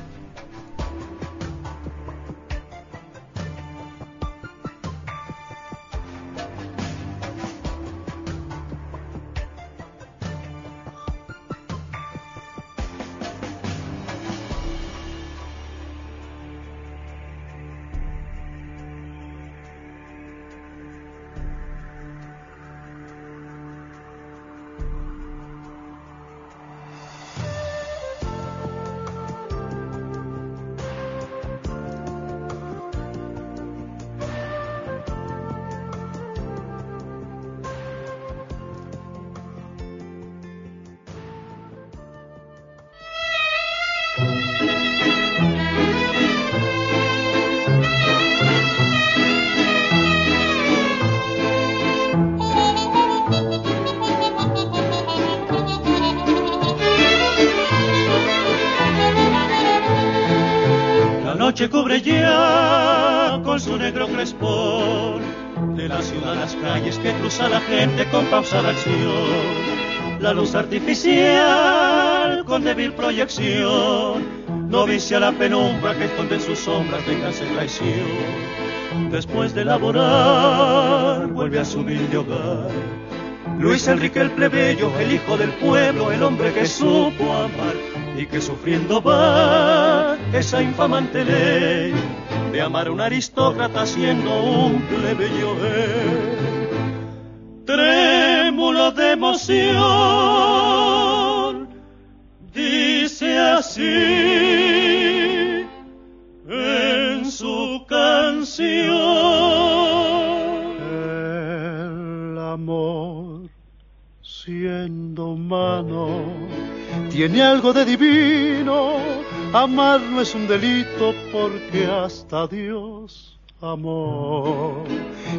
Noche cubre ya con su negro crespón de la ciudad las calles que cruza la gente con pausada acción. La luz artificial con débil proyección no vicia la penumbra que esconde en sus sombras venganza y traición. Después de laborar vuelve a su humilde hogar. Luis Enrique el plebeyo, el hijo del pueblo, el hombre que supo amar y que sufriendo va esa infamante ley de amar a un aristócrata siendo un plebeyo Trémulo de emoción, dice así en su canción. El amor siendo humano tiene algo de divino. Amar no es un delito porque hasta Dios amó.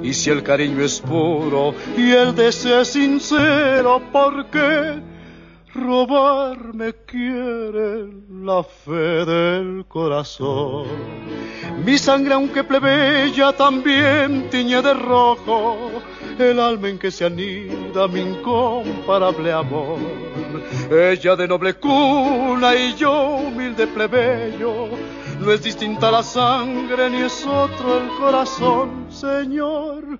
Y si el cariño es puro y el deseo es sincero, ¿por qué robarme quiere la fe del corazón? Mi sangre, aunque plebeya, también tiñe de rojo el alma en que se anida mi incomparable amor. Ella de noble cuna y yo humilde plebeyo, no es distinta la sangre ni es otro el corazón, Señor,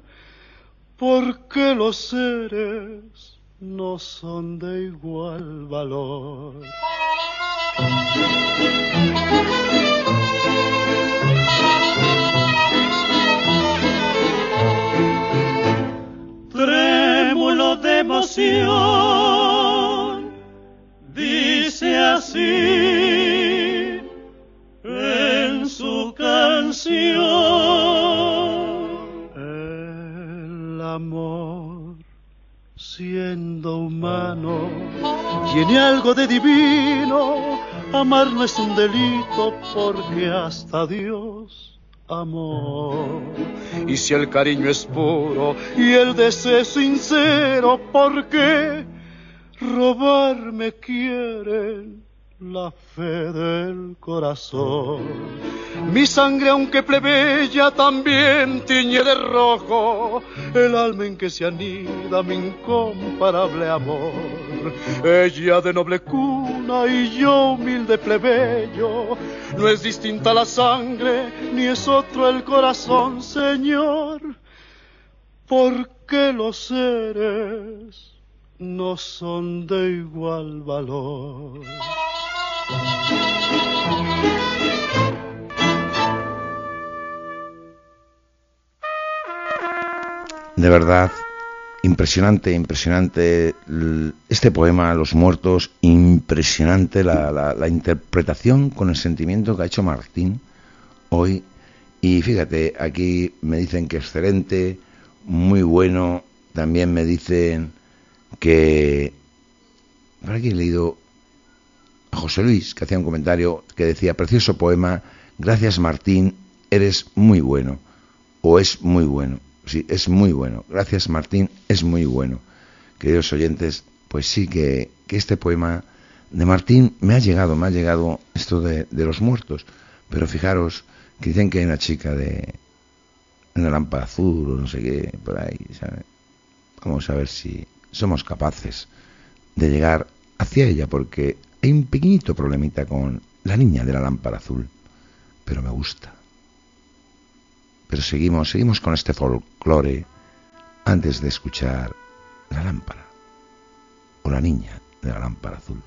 porque los seres no son de igual valor. Dice así en su canción. El amor, siendo humano, tiene algo de divino. Amar no es un delito porque hasta Dios amor. Y si el cariño es puro y el deseo sincero, ¿por qué robarme quieren la fe del corazón? Mi sangre, aunque plebeya, también tiñe de rojo el alma en que se anida mi incomparable amor. Ella de noble cuna y yo humilde plebeyo. No es distinta la sangre, ni es otro el corazón, Señor. Porque los seres no son de igual valor. De verdad, impresionante, impresionante este poema, Los Muertos, impresionante la, interpretación con el sentimiento que ha hecho Martín hoy. Y fíjate, aquí me dicen que excelente, muy bueno, también me dicen que... Por aquí he leído a José Luis, que hacía un comentario que decía, precioso poema, gracias Martín, eres muy bueno, o es muy bueno sí, es muy bueno. Gracias Martín, es muy bueno. Queridos oyentes, pues sí que, este poema de Martín me ha llegado, me ha llegado esto de, los muertos. Pero fijaros que dicen que hay una chica de una lámpara azul o no sé qué, por ahí, Vamos a ver si somos capaces de llegar hacia ella, porque hay un pequeñito problemita con la niña de la lámpara azul, pero me gusta. Pero seguimos, seguimos con este folclore antes de escuchar la lámpara o la niña de la lámpara azul.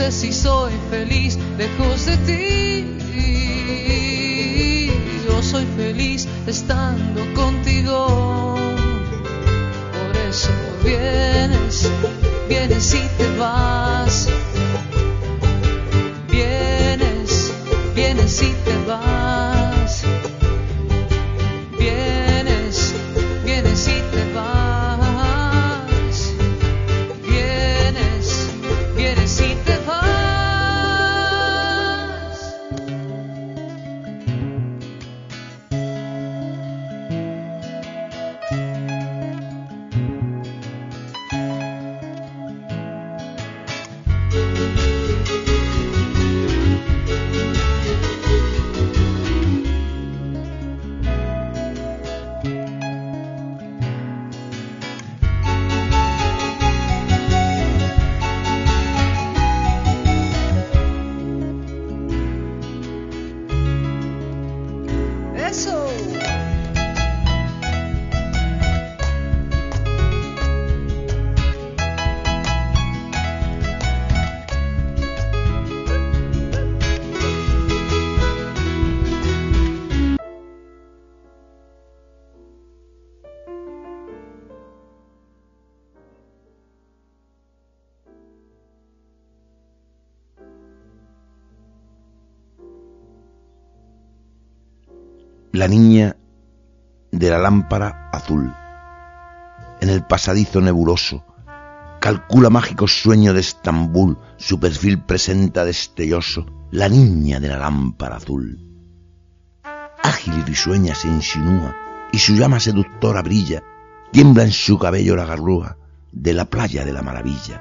Sé si soy feliz lejos de ti estando contigo. Por eso vienes, vienes y te vas. La niña de la lámpara azul. En el pasadizo nebuloso, calcula mágico sueño de Estambul, su perfil presenta destelloso, la niña de la lámpara azul. Ágil y risueña se insinúa, y su llama seductora brilla, tiembla en su cabello la garrúa de la playa de la maravilla.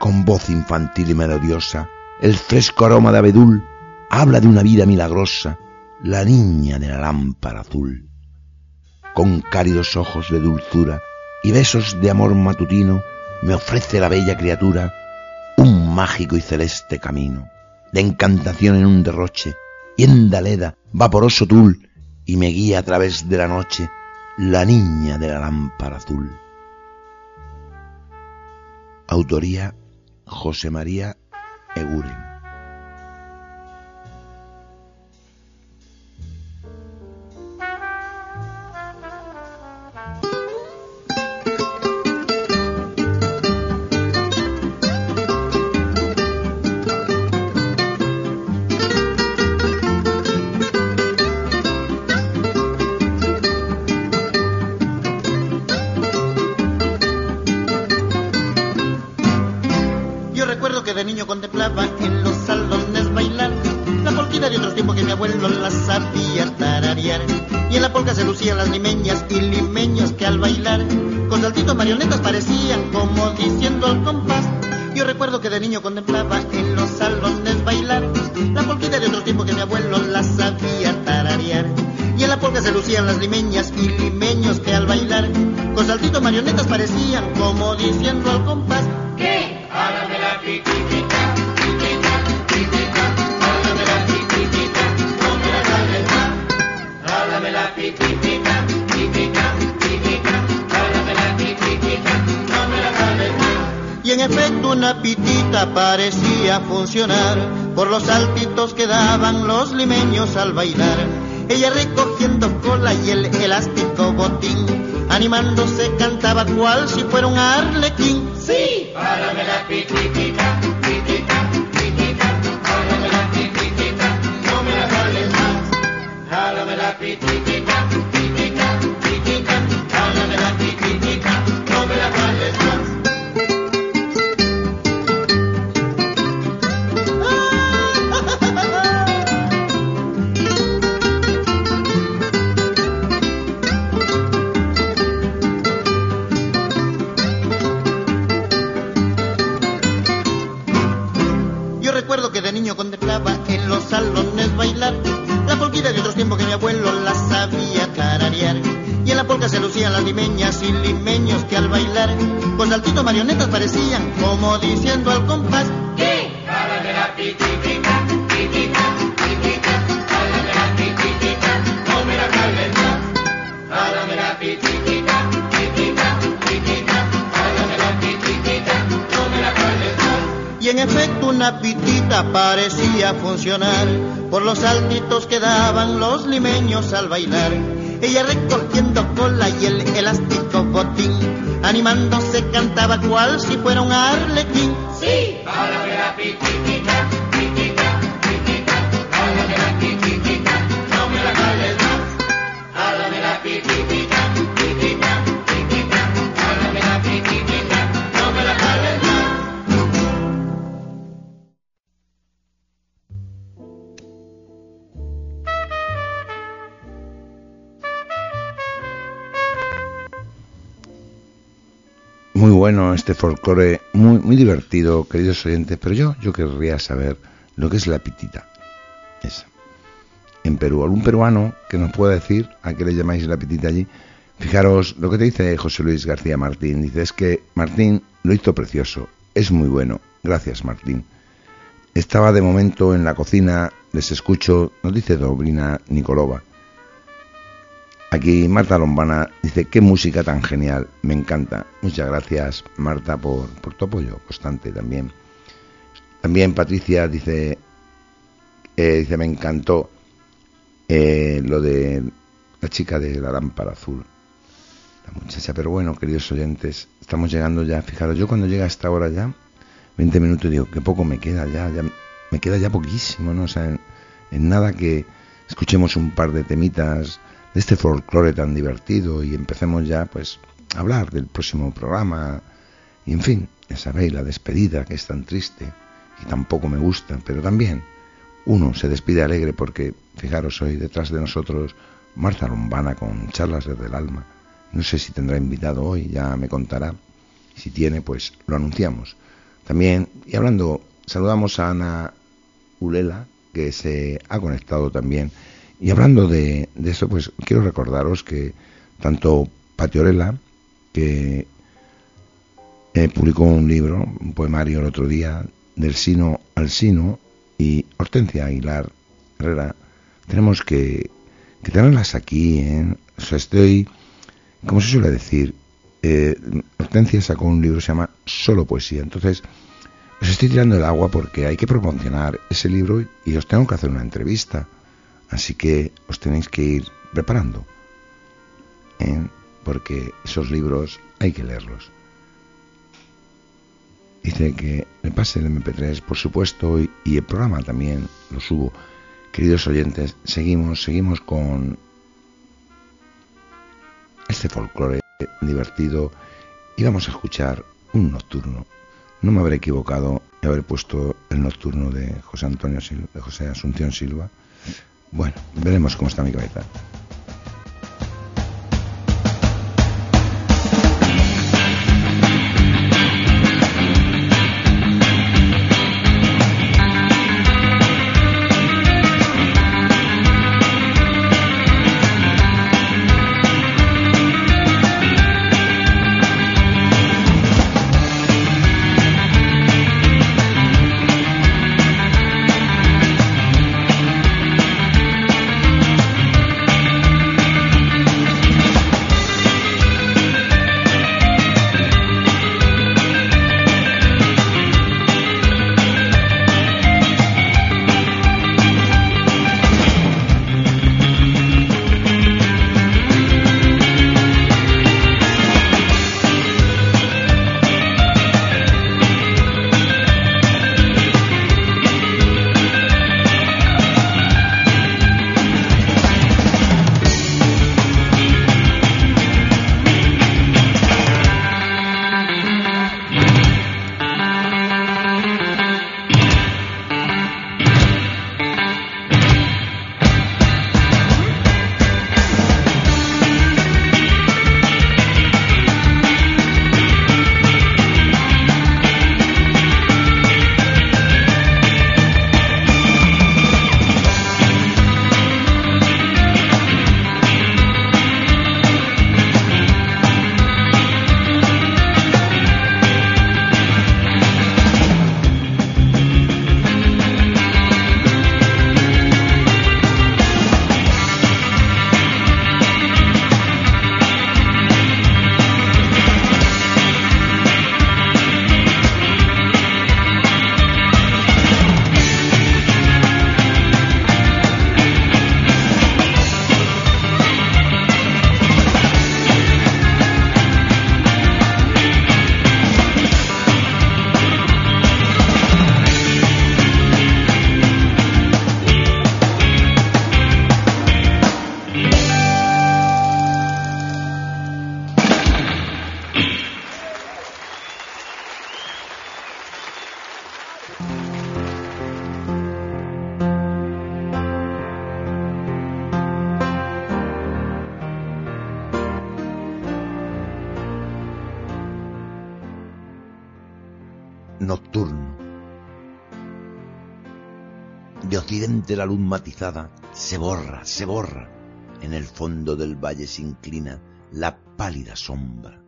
Con voz infantil y melodiosa, el fresco aroma de abedul habla de una vida milagrosa, la niña de la lámpara azul. Con cálidos ojos de dulzura y besos de amor matutino, me ofrece la bella criatura un mágico y celeste camino, de encantación en un derroche, y en Daleda, vaporoso tul, y me guía a través de la noche la niña de la lámpara azul. Autoría José María Eguren. Parecía funcionar por los saltitos que daban los limeños al bailar. Ella recogiendo cola y el elástico botín, animándose cantaba cual si fuera un arlequín. Sí, hágame la pititita, pitita, pitita, hágame la pititita, no me la más. Hágame la pititita, bailar con saltitos marionetas parecían como diciendo al compás. ¿Qué? Hágame la pititita, pitita, pitita, hágame la pititita, no me la más. Hágame la pititita, pitita, pitita, hágame la pititita, no me la más. Y en efecto una pitita parecía funcionar por los saltitos que daban los limeños al bailar. ella recogiendo cola y el elástico botín, animándose cantaba cual si fuera un arlequín. Sí, Este folclore, muy, muy divertido, queridos oyentes, pero yo, yo querría saber lo que es la pitita. Esa. En Perú, algún peruano que nos pueda decir a qué le llamáis la pitita allí. Fijaros lo que te dice José Luis García Martín. Dice, es que Martín lo hizo precioso, es muy bueno. Gracias, Martín. Estaba de momento en la cocina, les escucho, nos dice Dobrina Nicolova. Aquí Marta Lombana dice, qué música tan genial, me encanta. Muchas gracias Marta por, tu apoyo constante también. También Patricia dice, eh, dice, me encantó eh, lo de la chica de la lámpara azul. La muchacha, pero bueno, queridos oyentes, estamos llegando ya, fijaros, yo cuando llega a esta hora ya, 20 minutos, digo, que poco me queda ya, ya me queda ya poquísimo, ¿no? O sea, en nada que escuchemos un par de temitas de este folclore tan divertido y empecemos ya pues a hablar del próximo programa y en fin, ya sabéis, la despedida que es tan triste y tampoco me gusta, pero también uno se despide alegre porque, fijaros, hoy detrás de nosotros Marta Lombana con charlas desde el alma. No sé si tendrá invitado hoy, ya me contará. Si tiene, pues lo anunciamos. También, y hablando, saludamos a Ana Ulela, que se ha conectado también y hablando de, eso, pues quiero recordaros que tanto Patiorela, que eh, publicó un libro, un poemario el otro día, del sino al sino, y Hortensia Aguilar Herrera, tenemos que, que tenerlas aquí. ¿eh? O sea, estoy, como se suele decir, eh, Hortensia sacó un libro que se llama Solo Poesía. Entonces, os estoy tirando el agua porque hay que promocionar ese libro y os tengo que hacer una entrevista. Así que os tenéis que ir preparando, ¿eh? porque esos libros hay que leerlos. Dice que me pase el MP3, por supuesto, y, el programa también lo subo. Queridos oyentes, seguimos, seguimos con este folclore divertido y vamos a escuchar un nocturno. No me habré equivocado de haber puesto el nocturno de José Antonio Silva, de José Asunción Silva. Bueno, veremos cómo está mi cabeza. La luz matizada se borra, se borra. En el fondo del valle se inclina la pálida sombra.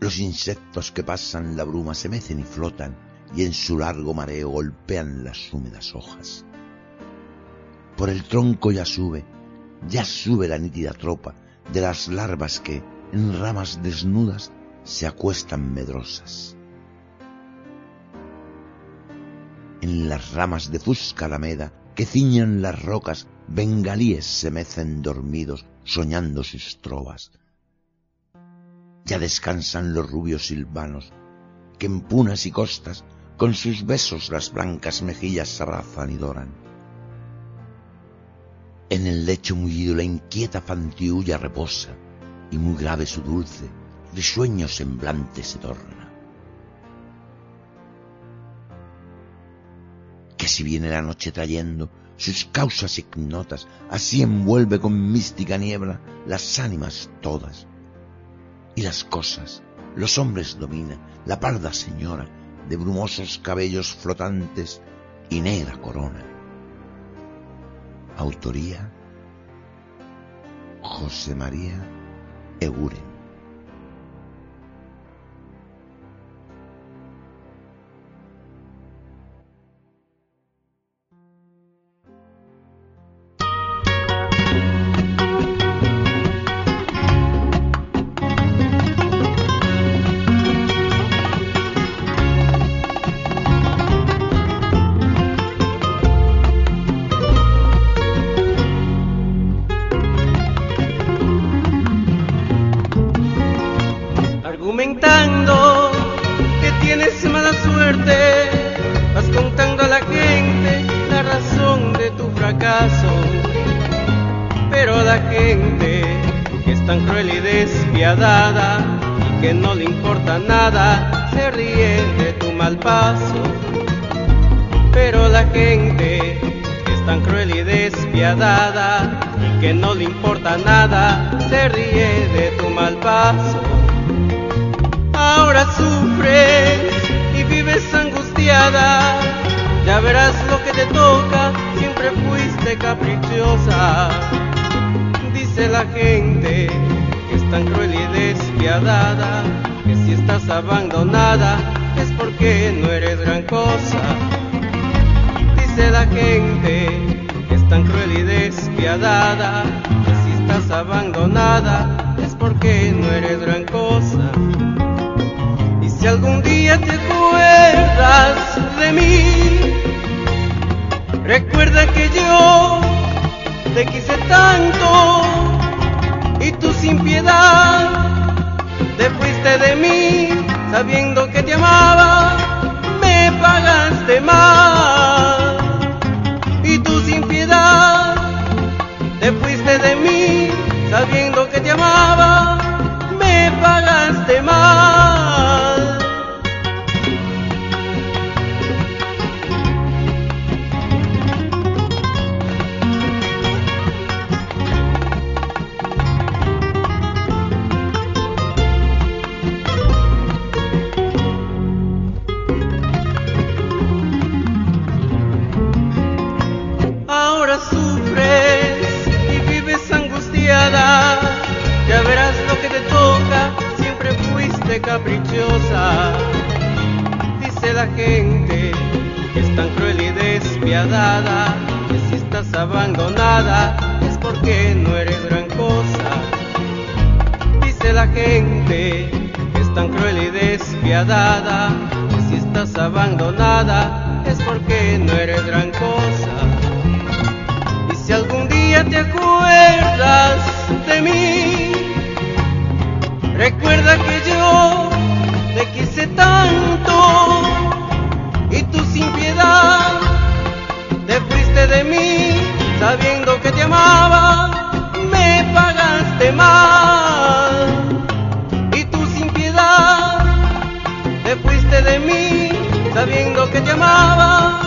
Los insectos que pasan la bruma se mecen y flotan y en su largo mareo golpean las húmedas hojas. Por el tronco ya sube, ya sube la nítida tropa de las larvas que, en ramas desnudas, se acuestan medrosas. En las ramas de fusca alameda que ciñan las rocas, bengalíes se mecen dormidos soñando sus trovas. Ya descansan los rubios silvanos, que en punas y costas con sus besos las blancas mejillas abrazan y doran. En el lecho mullido la inquieta fantiulla reposa, y muy grave su dulce, risueño semblante se torna. Que si viene la noche trayendo sus causas ignotas, así envuelve con mística niebla las ánimas todas. Y las cosas, los hombres domina, la parda señora, de brumosos cabellos flotantes y negra corona. Autoría José María Eguren. De mí, recuerda que yo te quise tanto y tú sin piedad te fuiste de mí, sabiendo que te amaba, me pagaste mal. Y tú sin piedad te fuiste de mí, sabiendo que te amaba,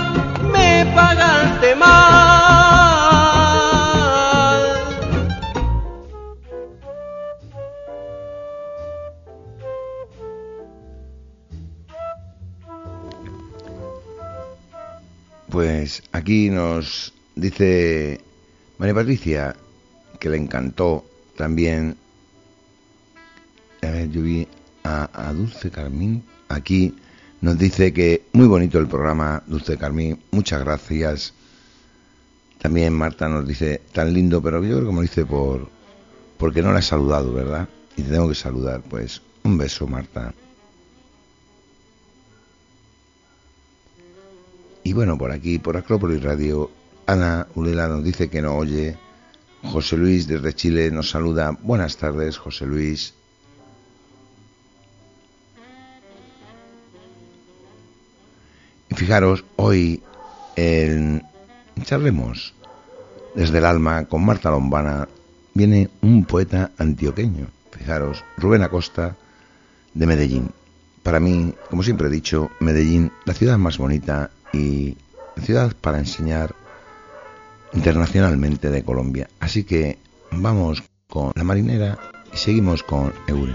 me pagaste mal. Aquí nos dice María Patricia que le encantó también. A Dulce Carmín aquí. Nos dice que muy bonito el programa, Dulce Carmín. Muchas gracias. También Marta nos dice, tan lindo, pero yo creo que me dice por, porque no la he saludado, ¿verdad? Y te tengo que saludar. Pues un beso, Marta. Y bueno, por aquí, por Acrópolis Radio, Ana Ulela nos dice que no oye. José Luis desde Chile nos saluda. Buenas tardes, José Luis. Y fijaros, hoy en Charlemos desde el alma con Marta Lombana viene un poeta antioqueño. Fijaros, Rubén Acosta de Medellín. Para mí, como siempre he dicho, Medellín, la ciudad más bonita y ciudad para enseñar internacionalmente de Colombia. Así que vamos con la marinera y seguimos con Eure.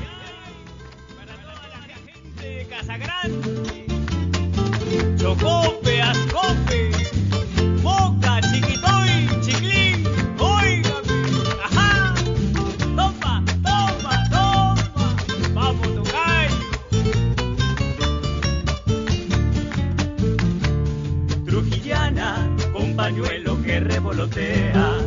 yeah.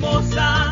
hermosa.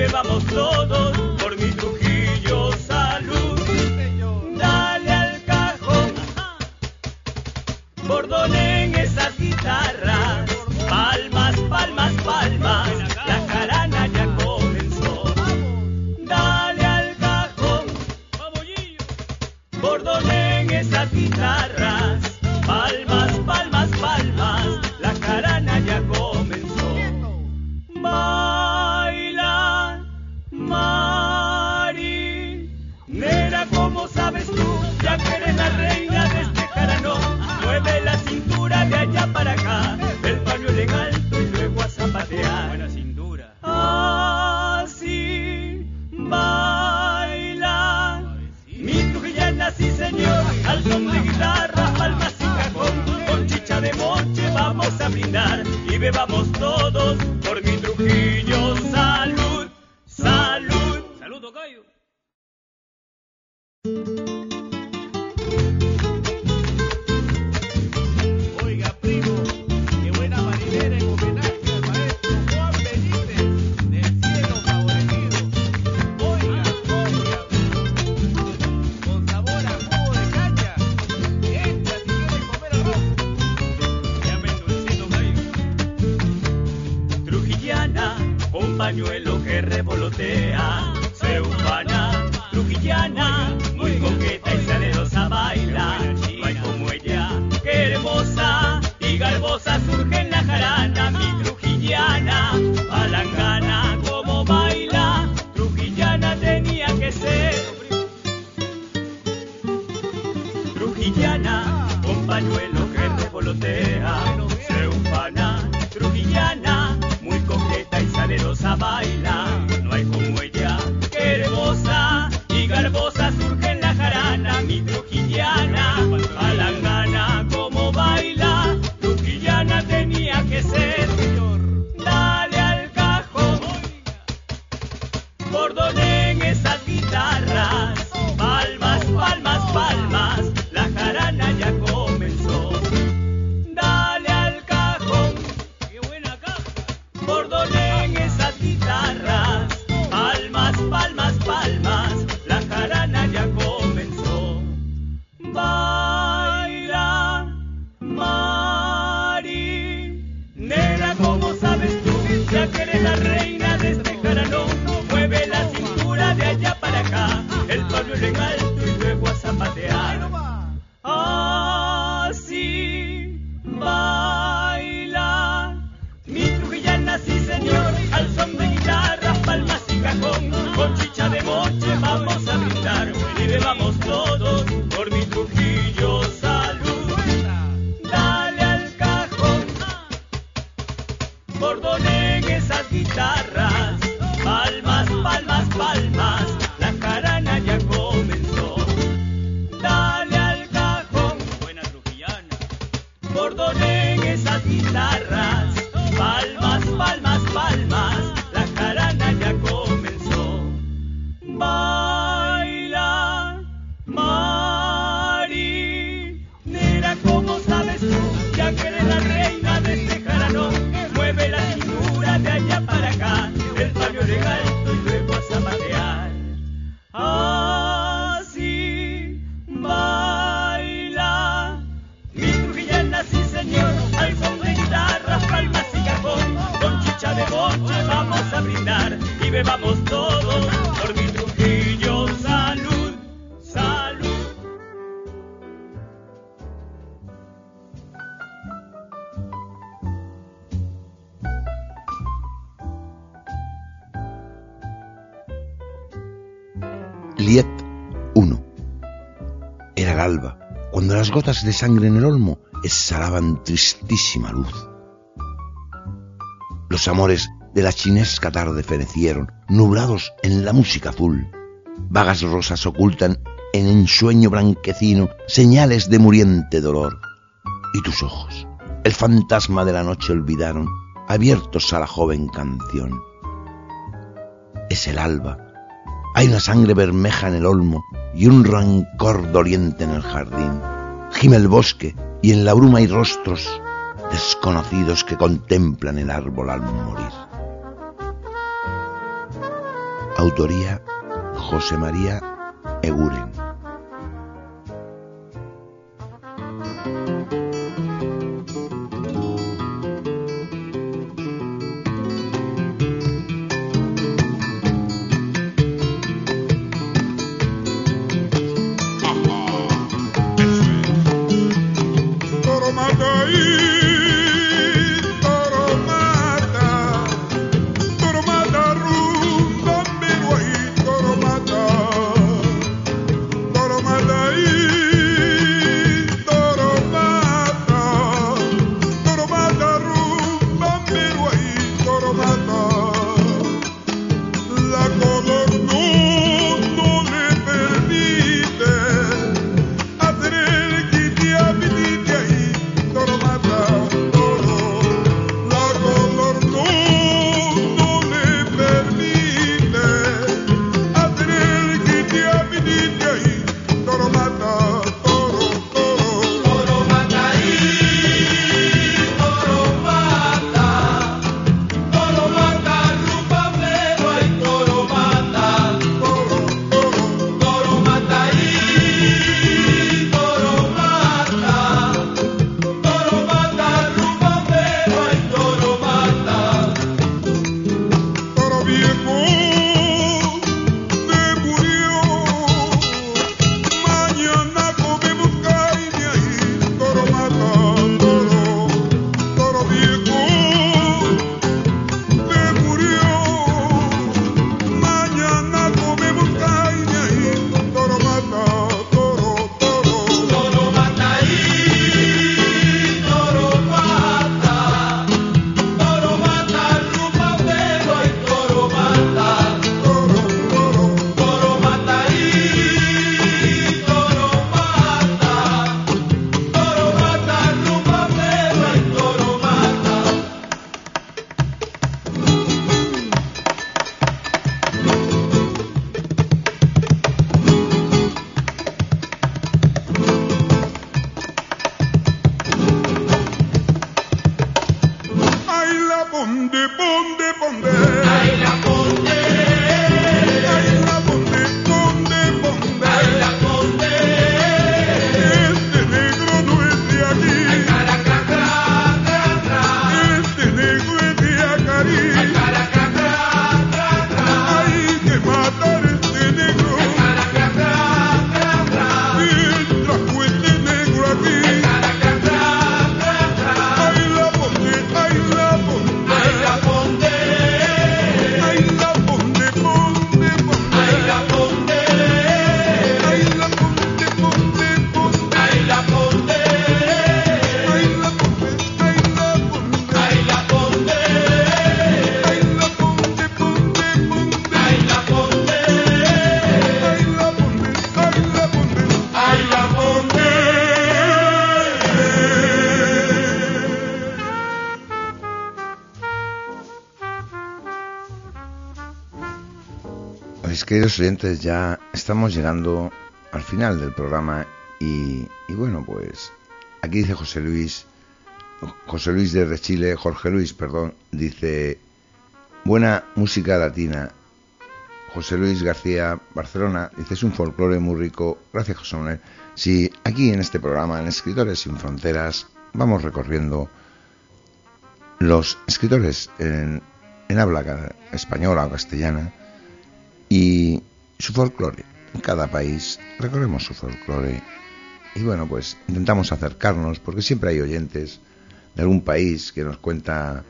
bebamos todos. Gotas de sangre en el olmo exhalaban tristísima luz. Los amores de la chinesca tarde fenecieron, nublados en la música azul. Vagas rosas ocultan en ensueño blanquecino señales de muriente dolor. Y tus ojos, el fantasma de la noche olvidaron, abiertos a la joven canción. Es el alba, hay una sangre bermeja en el olmo y un rancor doliente en el jardín. Gime el bosque y en la bruma hay rostros desconocidos que contemplan el árbol al morir. Autoría José María Eguren. Queridos ya estamos llegando al final del programa y, y bueno, pues aquí dice José Luis, José Luis de Chile, Jorge Luis, perdón, dice, buena música latina. José Luis García, Barcelona, dice, es un folclore muy rico. Gracias, José Manuel. Sí, aquí en este programa, en Escritores sin Fronteras, vamos recorriendo los escritores en, en habla española o castellana y su folclore. En cada país. Recorremos su folclore. Y bueno, pues intentamos acercarnos porque siempre hay oyentes de algún país que nos cuenta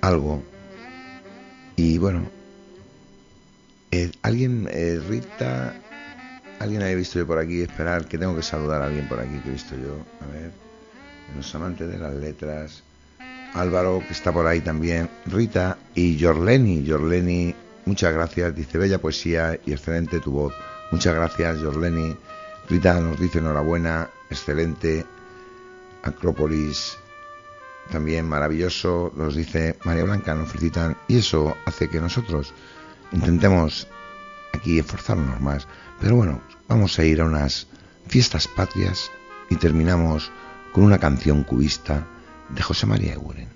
algo. Y bueno, eh, alguien, eh, Rita, alguien había visto yo por aquí, esperar que tengo que saludar a alguien por aquí que he visto yo, a ver, los amantes de las letras, Álvaro que está por ahí también, Rita y Jorleni, Jorleni, muchas gracias, dice bella poesía y excelente tu voz, muchas gracias Jorleni, Rita nos dice enhorabuena, excelente, Acrópolis también maravilloso, nos dice María Blanca, nos felicitan y eso hace que nosotros intentemos aquí esforzarnos más. Pero bueno, vamos a ir a unas fiestas patrias y terminamos con una canción cubista de José María Eguren.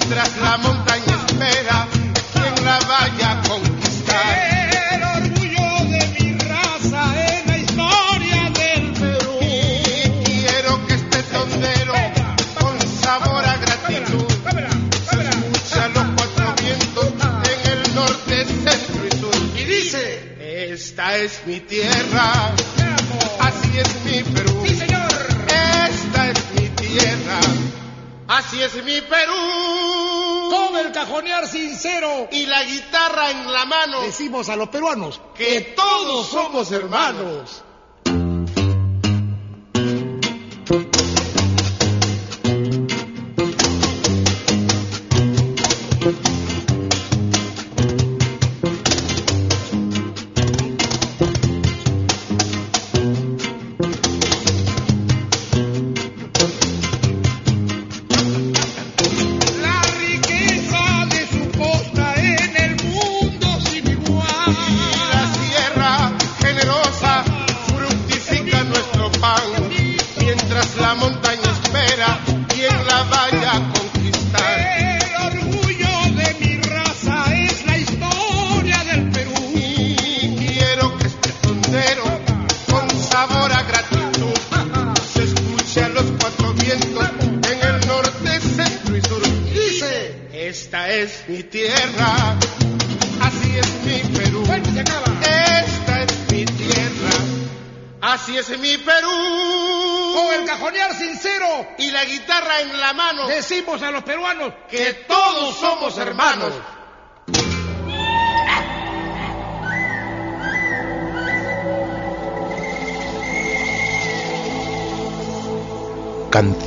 Mientras la montaña espera quien la vaya a conquistar. El orgullo de mi raza es la historia del Perú. Y quiero que este tondero con sabor a gratitud se escucha los cuatro vientos en el norte, centro y sur. Y dice, esta es mi tierra, así es mi Perú. Sí, señor. Esta es mi tierra, así es mi Perú. El cajonear sincero. Y la guitarra en la mano, decimos a los peruanos que todos somos hermanos.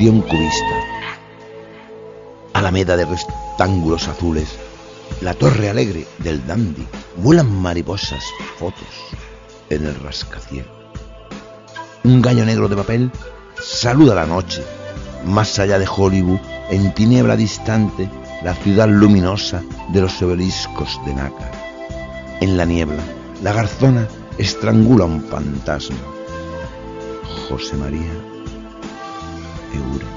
construcción cubista. Alameda de rectángulos azules, la torre alegre del dandy, vuelan mariposas fotos en el rascacielos. Un gallo negro de papel saluda la noche. Más allá de Hollywood, en tiniebla distante, la ciudad luminosa de los obeliscos de Nácar. En la niebla, la garzona estrangula un fantasma. José María segura.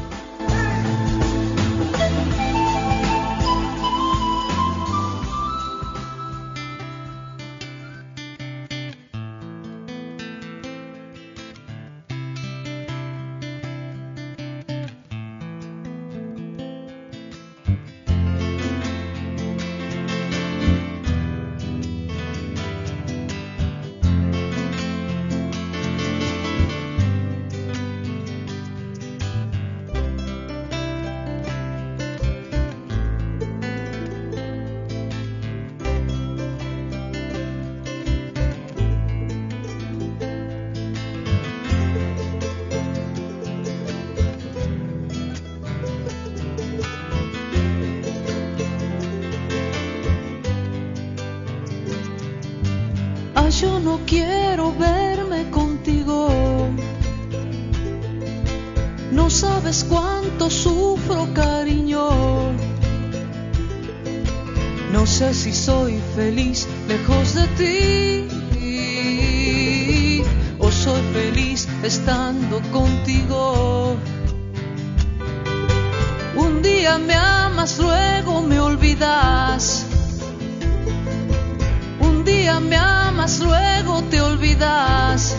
mas luego te olvidas.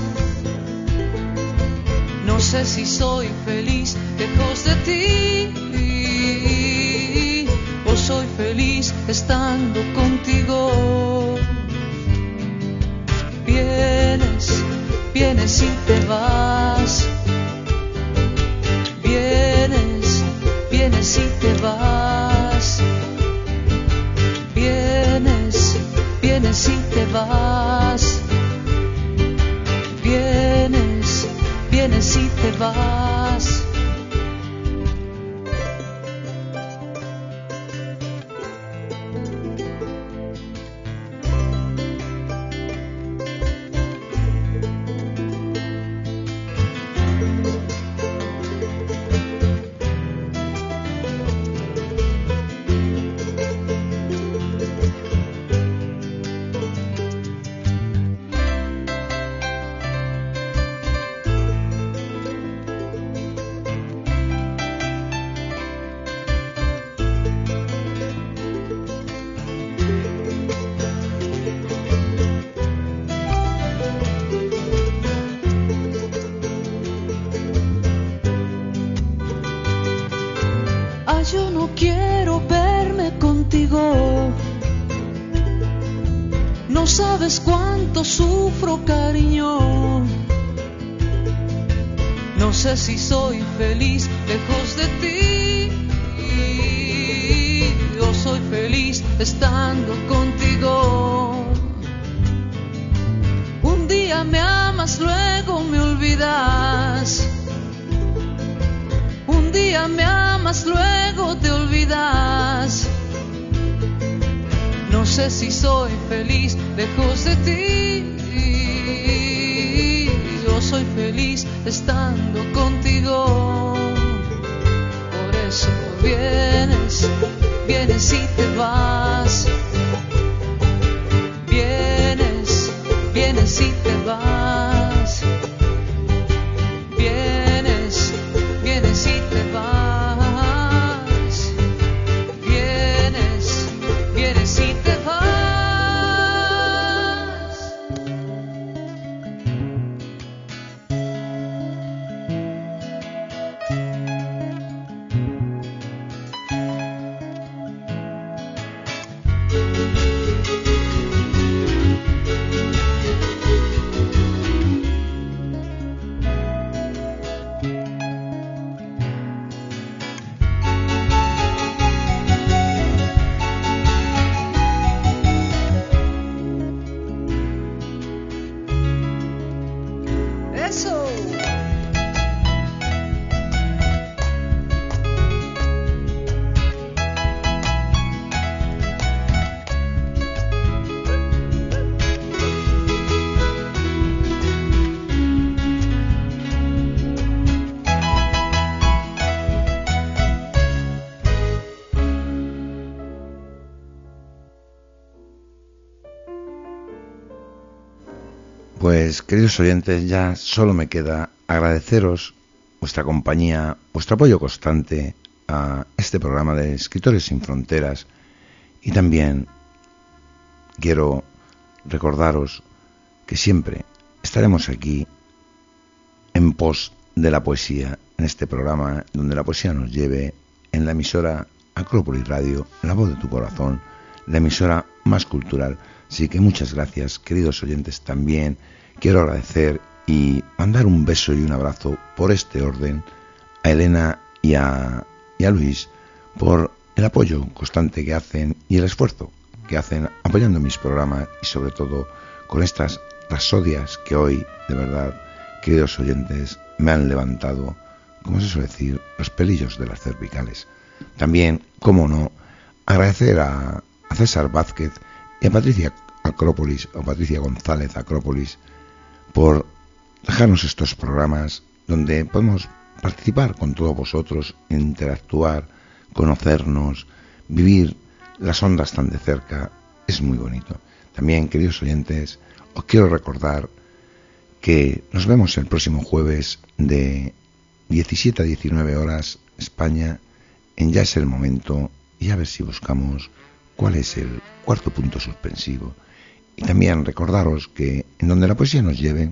No sé si soy feliz lejos de ti o soy feliz estando contigo. Vienes, vienes y te vas. Vienes, vienes y te vas. Vienes, vienes y te vas. te. si soy feliz. Queridos oyentes, ya solo me queda agradeceros vuestra compañía, vuestro apoyo constante a este programa de Escritores sin Fronteras y también quiero recordaros que siempre estaremos aquí en pos de la poesía en este programa donde la poesía nos lleve en la emisora Acrópolis Radio, la voz de tu corazón, la emisora más cultural. Así que muchas gracias, queridos oyentes, también quiero agradecer y mandar un beso y un abrazo por este orden a Elena y a, y a Luis por el apoyo constante que hacen y el esfuerzo que hacen apoyando mis programas y sobre todo con estas rasodias que hoy, de verdad, queridos oyentes, me han levantado, como se suele decir, los pelillos de las cervicales. También, como no, agradecer a, a César Vázquez y a Patricia Acrópolis o Patricia González Acrópolis por dejarnos estos programas donde podemos participar con todos vosotros, interactuar, conocernos, vivir las ondas tan de cerca, es muy bonito. También, queridos oyentes, os quiero recordar que nos vemos el próximo jueves de 17 a 19 horas España en Ya es el momento y a ver si buscamos cuál es el cuarto punto suspensivo. Y también recordaros que en donde la poesía nos lleve,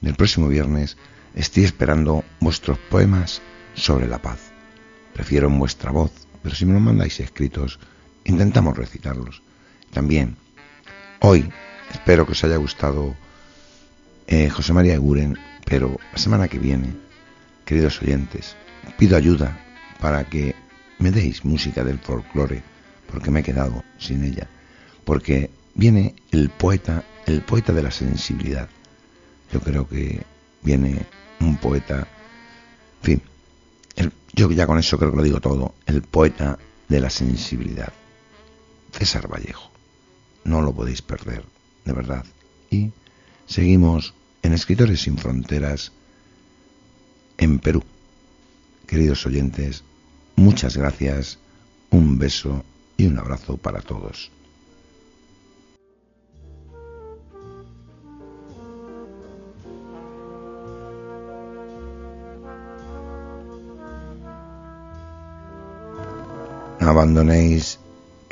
del próximo viernes, estoy esperando vuestros poemas sobre la paz. Prefiero en vuestra voz, pero si me lo mandáis escritos, intentamos recitarlos. También, hoy, espero que os haya gustado eh, José María Eguren, pero la semana que viene, queridos oyentes, pido ayuda para que me deis música del folclore, porque me he quedado sin ella, porque viene el poeta, el poeta de la sensibilidad. Yo creo que viene un poeta, en fin, yo ya con eso creo que lo digo todo, el poeta de la sensibilidad, César Vallejo. No lo podéis perder, de verdad. Y seguimos en Escritores sin Fronteras en Perú. Queridos oyentes, muchas gracias, un beso y un abrazo para todos. Abandonéis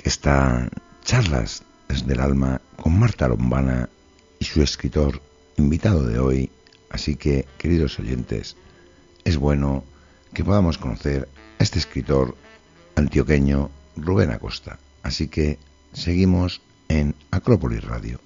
estas charlas desde el alma con Marta Lombana y su escritor invitado de hoy. Así que, queridos oyentes, es bueno que podamos conocer a este escritor antioqueño Rubén Acosta. Así que seguimos en Acrópolis Radio.